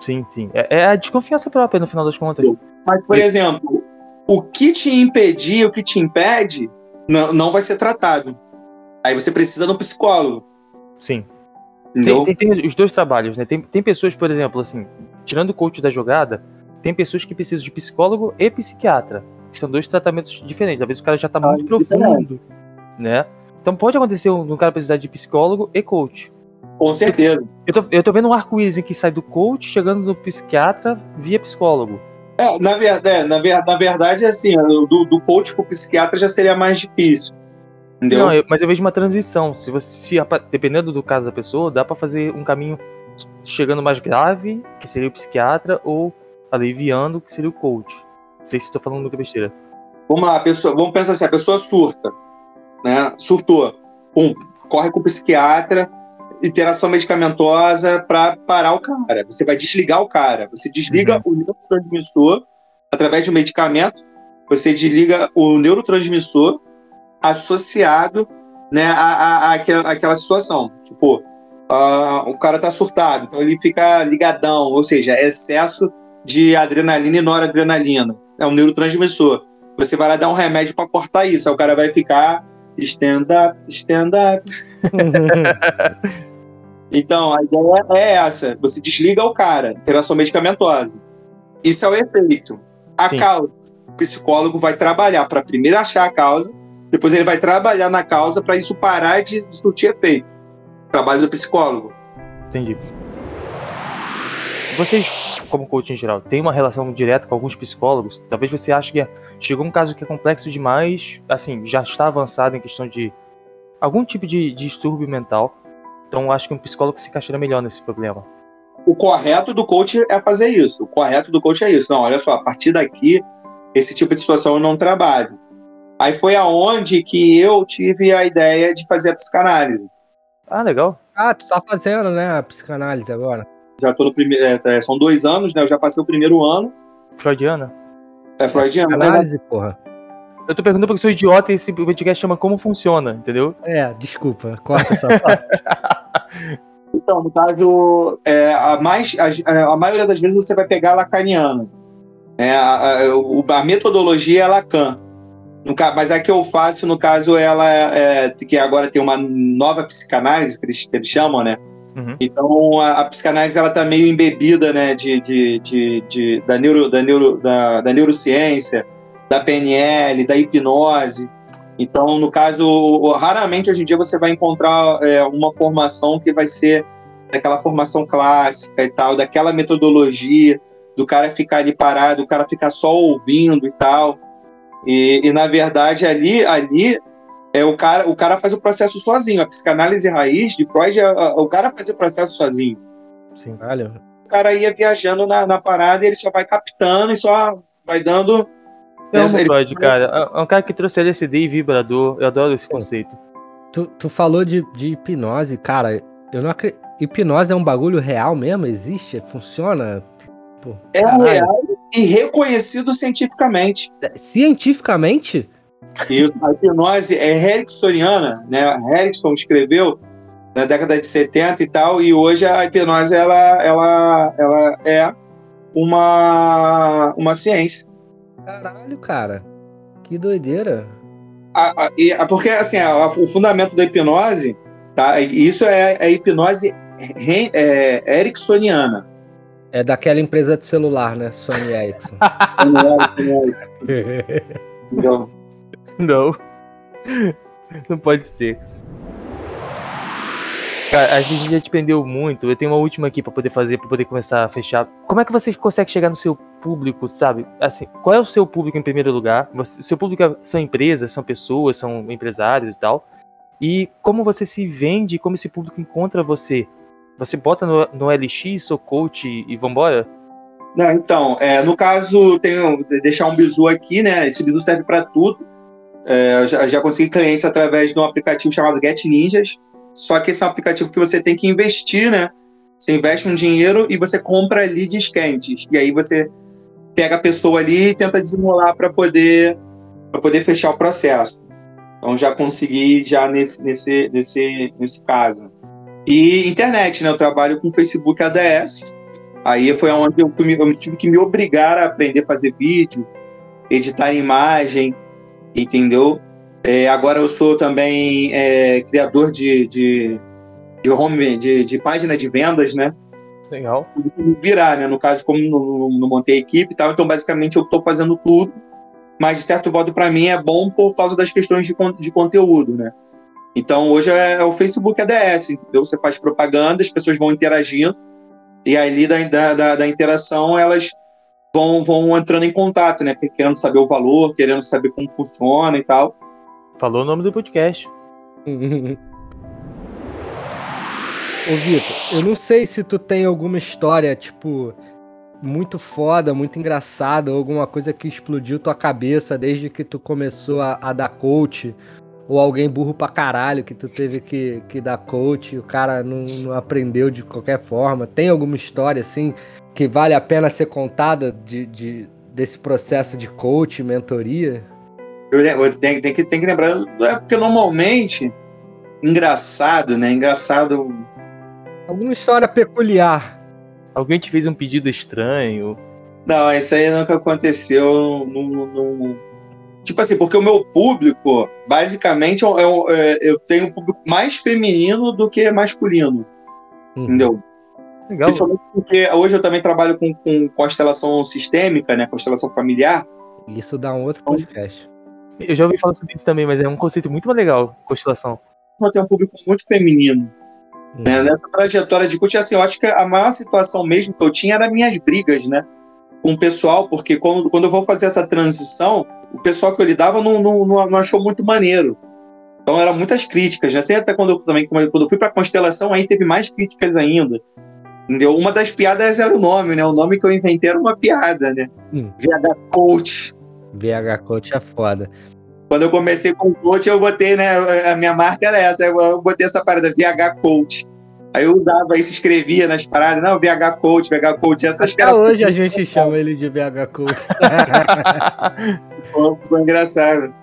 Sim, sim. É, é a desconfiança própria, no final das contas. Mas, por exemplo, o que te impedir, o que te impede, não, não vai ser tratado. Aí você precisa de um psicólogo. Sim. Tem, tem, tem, os dois trabalhos, né? Tem, tem pessoas, por exemplo, assim, tirando o coach da jogada, tem pessoas que precisam de psicólogo e psiquiatra. São dois tratamentos diferentes. Às vezes o cara já tá ah, muito profundo, né? Então pode acontecer um, um cara precisar de psicólogo e coach. Com certeza. Eu tô, eu tô vendo um arco-íris em que sai do coach, chegando no psiquiatra via psicólogo. É, na, verdade, é, na, na verdade, assim, do, do coach pro psiquiatra já seria mais difícil. Entendeu? Não, eu, mas eu vejo uma transição. Se você, se, dependendo do caso da pessoa, dá para fazer um caminho chegando mais grave, que seria o psiquiatra, ou aliviando, que seria o coach. Não sei se estou falando muita besteira. Vamos lá, pessoa, vamos pensar assim, a pessoa surta, né? Surtou. Pum, corre com o psiquiatra, interação medicamentosa para parar o cara. Você vai desligar o cara. Você desliga uhum. o neurotransmissor através de um medicamento. Você desliga o neurotransmissor associado né, a, a, a aquela, àquela situação. Tipo, uh, o cara tá surtado, então ele fica ligadão, ou seja, excesso de adrenalina e noradrenalina. É um neurotransmissor. Você vai lá dar um remédio para cortar isso, aí o cara vai ficar stand up, stand up. Então, a ideia é essa: você desliga o cara, interação medicamentosa. Isso é o efeito. A Sim. causa, o psicólogo vai trabalhar para primeiro achar a causa, depois ele vai trabalhar na causa para isso parar de surtir efeito. Trabalho do psicólogo. Entendi. Vocês, como coach em geral, têm uma relação direta com alguns psicólogos? Talvez você ache que chegou um caso que é complexo demais, assim, já está avançado em questão de algum tipo de, de distúrbio mental. Então, acho que um psicólogo se encaixaria melhor nesse problema. O correto do coach é fazer isso. O correto do coach é isso. Não, olha só, a partir daqui, esse tipo de situação eu não trabalho. Aí foi aonde que eu tive a ideia de fazer a psicanálise. Ah, legal. Ah, tu tá fazendo, né, a psicanálise agora? Já tô no primeiro. É, é, são dois anos, né? Eu já passei o primeiro ano. Freudiana? É Freudiana, né? Psicanálise, porra. Eu tô perguntando porque sou idiota e esse podcast chama Como Funciona, entendeu? É, desculpa, corta essa parte. então, no caso, é, a, mais, a, a, maioria das vezes você vai pegar lacaniano. É, a, a, a metodologia é Lacan. No, mas a que eu faço, no caso, ela é, que agora tem uma nova psicanálise, que eles, que eles chamam, né? Uhum. Então a, a, psicanálise ela tá meio embebida, né, de, de, de, de, da, neuro, da, neuro, da, da neurociência, da PNL, da hipnose. Então, no caso, raramente hoje em dia você vai encontrar é, uma formação que vai ser daquela formação clássica e tal, daquela metodologia do cara ficar ali parado, do cara ficar só ouvindo e tal. E, e na verdade ali, ali é o cara, o cara faz o processo sozinho. A psicanálise raiz de Freud, é, o cara faz o processo sozinho. Sim, olha. O cara ia viajando na, na parada e ele só vai captando e só vai dando. Eu amo ele... Freud, cara. É um cara que trouxe LSD e vibrador. Eu adoro esse conceito. Tu, tu falou de, de hipnose, cara. Eu não acredito. Hipnose é um bagulho real mesmo? Existe? Funciona? Pô, é real e reconhecido cientificamente. Cientificamente? Isso, a hipnose é ericksoniana, né? Erickson escreveu na década de 70 e tal, e hoje a hipnose ela, ela, ela é uma, uma ciência. Caralho, cara. Que doideira. A, a, e, a, porque assim, o fundamento da hipnose, tá? Isso é a hipnose é, ericksoniana. É daquela empresa de celular, né? Sony Ericsson. Não. Não. Não pode ser. Cara, a gente já te prendeu muito. Eu tenho uma última aqui para poder fazer, para poder começar a fechar. Como é que você consegue chegar no seu público, sabe? Assim, qual é o seu público em primeiro lugar? o seu público é, são empresas, são pessoas, são empresários e tal. E como você se vende, como esse público encontra você? Você bota no, no LX, sou coach e vambora? Não, então, é, no caso, tenho deixar um bizu aqui, né? Esse bizu serve para tudo. É, já, já consegui clientes através de um aplicativo chamado Get Ninjas. Só que esse é um aplicativo que você tem que investir, né? Você investe um dinheiro e você compra leads quentes. E aí você pega a pessoa ali e tenta desenrolar para poder para poder fechar o processo. Então já consegui já nesse nesse nesse nesse caso. E internet, né? Eu trabalho com Facebook ADS. Aí foi onde eu, eu tive que me obrigar a aprender a fazer vídeo, editar imagem, entendeu? É, agora eu sou também é, criador de, de, de home, de, de, página de vendas, né? Legal. Virar, né? No caso, como não, não montei equipe e tal, então basicamente eu estou fazendo tudo, mas de certo modo para mim é bom por causa das questões de, de conteúdo, né? Então hoje é, é o Facebook ADS, entendeu? Você faz propaganda, as pessoas vão interagindo, e ali da, da, da interação elas vão, vão entrando em contato, né? Querendo saber o valor, querendo saber como funciona e tal. Falou o nome do podcast. Ô Vitor, eu não sei se tu tem alguma história, tipo, muito foda, muito engraçada, ou alguma coisa que explodiu tua cabeça desde que tu começou a, a dar coach, ou alguém burro pra caralho que tu teve que, que dar coach e o cara não, não aprendeu de qualquer forma. Tem alguma história assim que vale a pena ser contada de, de desse processo de coach, mentoria? Eu, tenho, tenho, que, tenho que lembrar, é porque normalmente, engraçado, né? Engraçado. Alguma história peculiar. Alguém te fez um pedido estranho? Não, isso aí nunca aconteceu. Não, não, Tipo assim, porque o meu público, basicamente, eu, eu, é, eu tenho um público mais feminino do que masculino. Hum. Entendeu? Legal. Principalmente porque hoje eu também trabalho com, com constelação sistêmica, né? Constelação familiar. Isso dá um outro podcast. Eu já ouvi falar sobre isso também, mas é um conceito muito legal, constelação. Eu tenho um público muito feminino. Hum. Né? Nessa trajetória de coach, assim, eu acho que a maior situação mesmo que eu tinha era minhas brigas, né? Com o pessoal, porque quando, quando eu vou fazer essa transição, o pessoal que eu lidava não, não, não achou muito maneiro. Então eram muitas críticas, né? Sei até quando eu também, quando eu fui para constelação, aí teve mais críticas ainda. Entendeu? Uma das piadas era o nome, né? O nome que eu inventei era uma piada, né? Hum. VH Coach. VH Coach é foda. Quando eu comecei com o coach, eu botei, né? A minha marca era essa, eu botei essa parada, VH Coach. Aí eu usava se escrevia nas paradas, não, VH Coach, VH Coach, essas Até hoje a gente chama ele de VH Coach. Foi engraçado.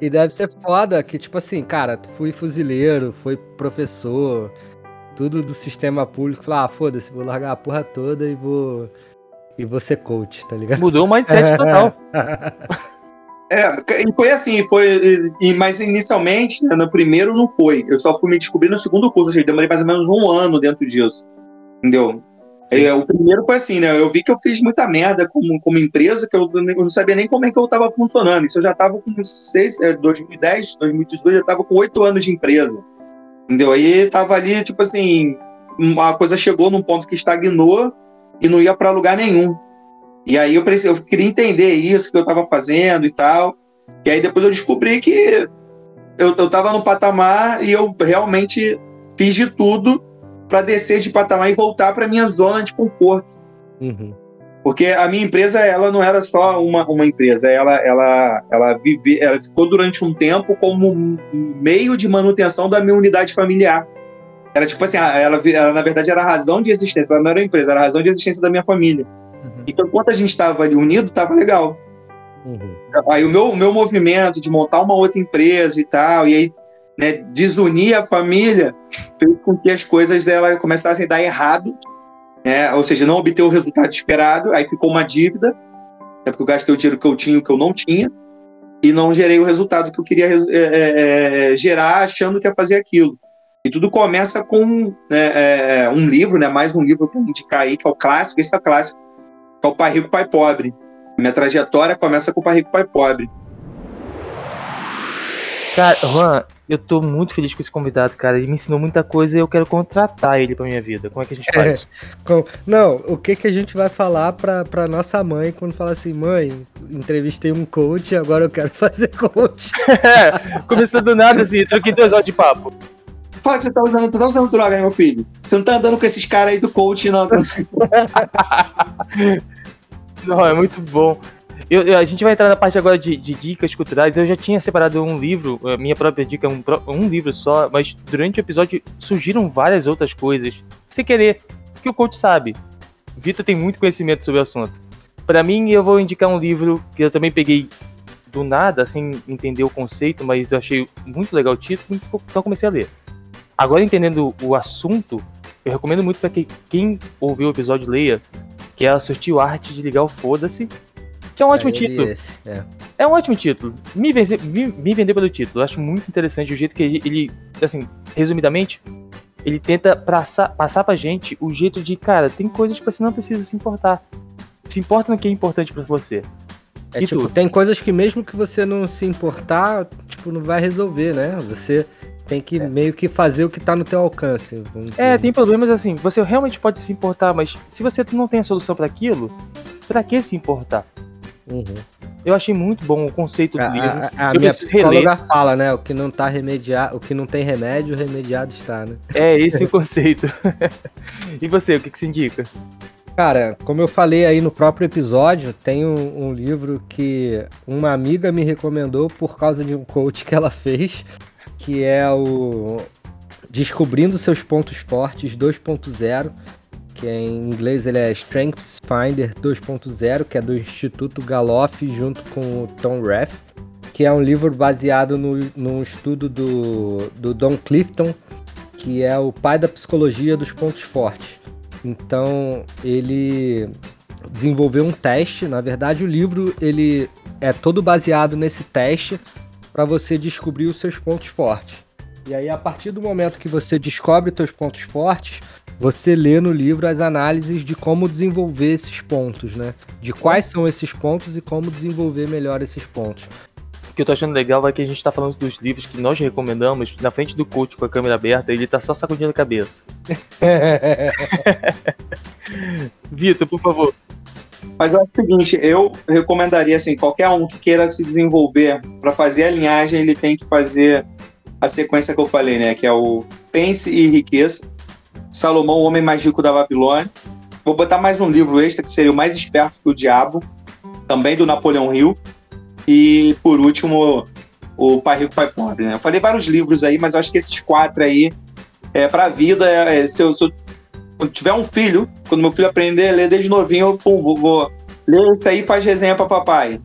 E deve ser foda que, tipo assim, cara, fui fuzileiro, fui professor, tudo do sistema público. Falei, ah, foda-se, vou largar a porra toda e vou. E vou ser coach, tá ligado? Mudou o mindset total. É, e foi assim, foi. E, mas inicialmente, né, no primeiro não foi. Eu só fui me descobrir no segundo curso, ou seja, demorei mais ou menos um ano dentro disso. Entendeu? É, o primeiro foi assim, né? Eu vi que eu fiz muita merda como, como empresa, que eu, eu não sabia nem como é que eu estava funcionando. Isso eu já estava com seis, é, 2010, 2018, já estava com oito anos de empresa. Entendeu? Aí tava ali, tipo assim, a coisa chegou num ponto que estagnou e não ia para lugar nenhum. E aí eu, eu queria entender isso que eu estava fazendo e tal. E aí depois eu descobri que eu, eu tava no patamar e eu realmente fiz de tudo para descer de patamar e voltar para minha zona de conforto. Uhum. Porque a minha empresa, ela não era só uma, uma empresa, ela, ela, ela, vive, ela ficou durante um tempo como meio de manutenção da minha unidade familiar. Era tipo assim, ela, ela na verdade era a razão de existência, ela não era uma empresa, era a razão de existência da minha família. Uhum. Então, enquanto a gente estava ali unido, estava legal. Uhum. Aí o meu, meu movimento de montar uma outra empresa e tal, e aí né, desunir a família fez com que as coisas dela começassem a dar errado, né, ou seja, não obter o resultado esperado, aí ficou uma dívida, é porque eu gastei o dinheiro que eu tinha, que eu não tinha, e não gerei o resultado que eu queria é, é, é, gerar achando que ia fazer aquilo. E tudo começa com né, é, é, um livro, né, mais um livro para indicar aí, que é o clássico, esse é o clássico, que é o Pai Rico, Pai Pobre. Minha trajetória começa com o Pai Rico, Pai Pobre. Cara, Juan, eu tô muito feliz com esse convidado, cara. Ele me ensinou muita coisa e eu quero contratar ele pra minha vida. Como é que a gente faz? É, não, o que que a gente vai falar pra, pra nossa mãe quando fala assim, mãe, entrevistei um coach, agora eu quero fazer coach. é, começou do nada assim, troquei duas horas de papo. Fala que você tá usando, tu tá usando droga, meu filho? Você não tá andando com esses caras aí do coach, não. não, é muito bom. Eu, eu, a gente vai entrar na parte agora de, de, dicas culturais. Eu já tinha separado um livro, minha própria dica um, um livro só, mas durante o episódio surgiram várias outras coisas. Sem querer, que o coach sabe. Vitor tem muito conhecimento sobre o assunto. Para mim, eu vou indicar um livro que eu também peguei do nada, sem entender o conceito, mas eu achei muito legal o título, então comecei a ler. Agora, entendendo o assunto, eu recomendo muito para que quem ouviu o episódio leia, que é a Sutil Arte de Ligar o Foda-se, que é um ótimo título. Esse, é. é. um ótimo título. Me, vende, me, me vendeu pelo título. Eu acho muito interessante o jeito que ele, ele assim, resumidamente, ele tenta passar, passar pra gente o jeito de, cara, tem coisas que você não precisa se importar. Se importa no que é importante para você. É, tipo, tem coisas que mesmo que você não se importar, tipo, não vai resolver, né? Você tem que é. meio que fazer o que tá no teu alcance. É, tem problemas assim, você realmente pode se importar, mas se você não tem a solução para aquilo, para que se importar? Uhum. Eu achei muito bom o conceito do a, livro. A, a minha psicóloga fala, né? O que não tá remediado, o que não tem remédio, remediado está, né? É, esse o conceito. e você, o que, que se indica? Cara, como eu falei aí no próprio episódio, tem um, um, livro que uma amiga me recomendou por causa de um coach que ela fez, que é o Descobrindo Seus Pontos Fortes 2.0, que é, em inglês ele é Strengths Finder 2.0, que é do Instituto Galoff junto com o Tom Rath, que é um livro baseado no, no estudo do, do Don Clifton, que é o pai da psicologia dos pontos fortes. Então ele desenvolveu um teste, na verdade o livro ele é todo baseado nesse teste para você descobrir os seus pontos fortes. E aí, a partir do momento que você descobre os seus pontos fortes, você lê no livro as análises de como desenvolver esses pontos, né? De quais são esses pontos e como desenvolver melhor esses pontos. que eu tô achando legal é que a gente tá falando dos livros que nós recomendamos na frente do coach com a câmera aberta, ele tá só sacudindo a cabeça. Vitor, por favor. Mas é o seguinte, eu recomendaria assim, qualquer um que queira se desenvolver para fazer a linhagem, ele tem que fazer a sequência que eu falei, né? Que é o Pense e Riqueza, Salomão, o Homem Mais Rico da Babilônia. Vou botar mais um livro extra, que seria o Mais Esperto que o Diabo, também do Napoleão Hill. E, por último, o Pai Rico, Pai Pobre. Né? Eu falei vários livros aí, mas eu acho que esses quatro aí, é, para a vida, é, se, eu, se eu quando tiver um filho, quando meu filho aprender a ler desde novinho, eu pum, vou, vou ler isso aí e faz resenha para papai.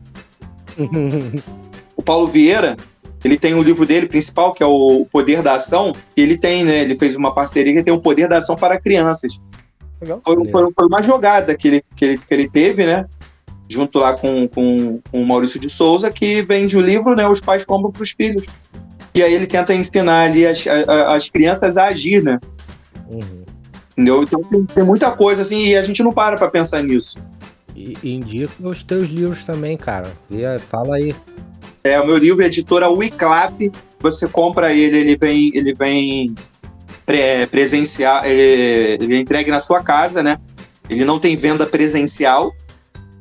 o Paulo Vieira, ele tem o um livro dele principal, que é o Poder da Ação, e ele tem, né? Ele fez uma parceria que tem o Poder da Ação para Crianças. Legal. Foi, foi, foi, uma jogada que ele, que ele, que ele teve, né? Junto lá com, com, com o Maurício de Souza, que vende o livro, né? Os pais compram para os filhos. E aí ele tenta ensinar ali as, as crianças a agir, né? Uhum. Entendeu? Então tem, tem, muita coisa assim e a gente não para para pensar nisso. E, indica os teus livros também, cara. E, fala aí. É, o meu livro é editora Wiclap. Você compra ele, ele vem, ele vem pre presencial, ele, ele é entregue na sua casa, né? Ele não tem venda presencial.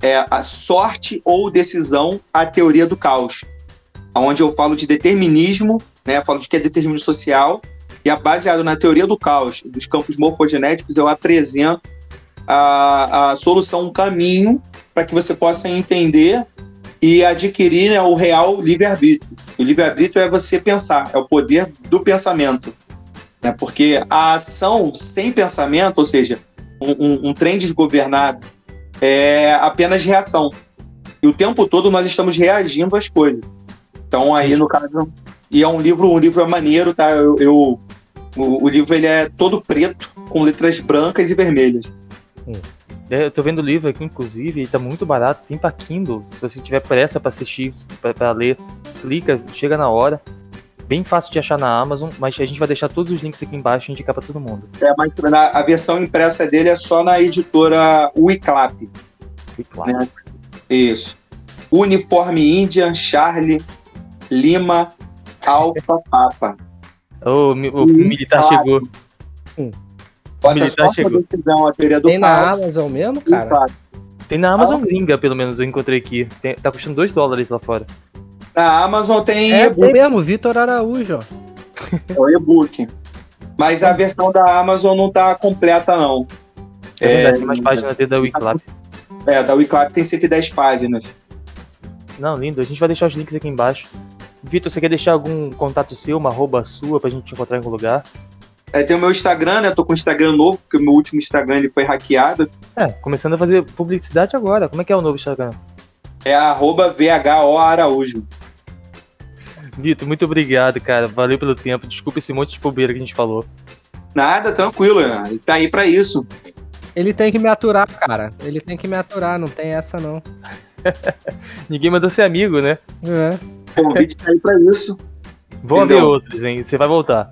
É a sorte ou decisão, a teoria do caos. Onde eu falo de determinismo, né? Eu falo de que é determinismo social e baseado na teoria do caos dos campos morfogenéticos, eu apresento a, a solução, um caminho para que você possa entender e adquirir né, o real livre-arbítrio. O livre-arbítrio é você pensar, é o poder do pensamento. Né? Porque a ação sem pensamento, ou seja, um, um, um trem desgovernado, é apenas reação. E o tempo todo nós estamos reagindo às coisas. Então aí no caso e é um livro, um livro é maneiro, tá? Eu, eu o, o, livro ele é todo preto, com letras brancas e vermelhas. Hum. É, eu tô vendo o livro aqui, inclusive, ele tá muito barato, tem pra Kindle. Se você tiver pressa pra assistir, pra, pra ler, clica, chega na hora. Bem fácil de achar na Amazon, mas a gente vai deixar todos os links aqui embaixo e indicar pra todo mundo. É, mas a versão impressa dele é só na editora Wiclap. Wiclap. Né? Isso. Uniforme Índia, Charlie, Lima, Alfa Papa. O, o militar chegou. Hum. O militar chegou. Decisão, a teoria do Tem na Amazon mesmo, cara? Tem na Amazon ah. gringa, pelo menos, eu encontrei aqui. Tem, tá custando 2 dólares lá fora. Na Amazon tem. É, tem mesmo, Vitor Araújo, ó. É o e-book. Mas a versão da Amazon não tá completa, não. É, é tem mais páginas da Wiclap. É, da Wiclap tem 110 páginas. Não, lindo. A gente vai deixar os links aqui embaixo. Vitor, você quer deixar algum contato seu, uma arroba sua, pra gente te encontrar em algum lugar? É, tem o meu Instagram, né? Eu tô com um Instagram novo, porque o meu último Instagram ele foi hackeado. É, começando a fazer publicidade agora. Como é que é o novo Instagram? É arroba VHO Araújo. Vitor, muito obrigado, cara. Valeu pelo tempo. Desculpa esse monte de bobeira que a gente falou. Nada, tranquilo. Ele tá aí pra isso. Ele tem que me aturar, cara. Ele tem que me aturar, não tem essa não. Ninguém mandou ser amigo, né? É. O convite tá aí pra isso. Vou ver outros, hein? Você vai voltar.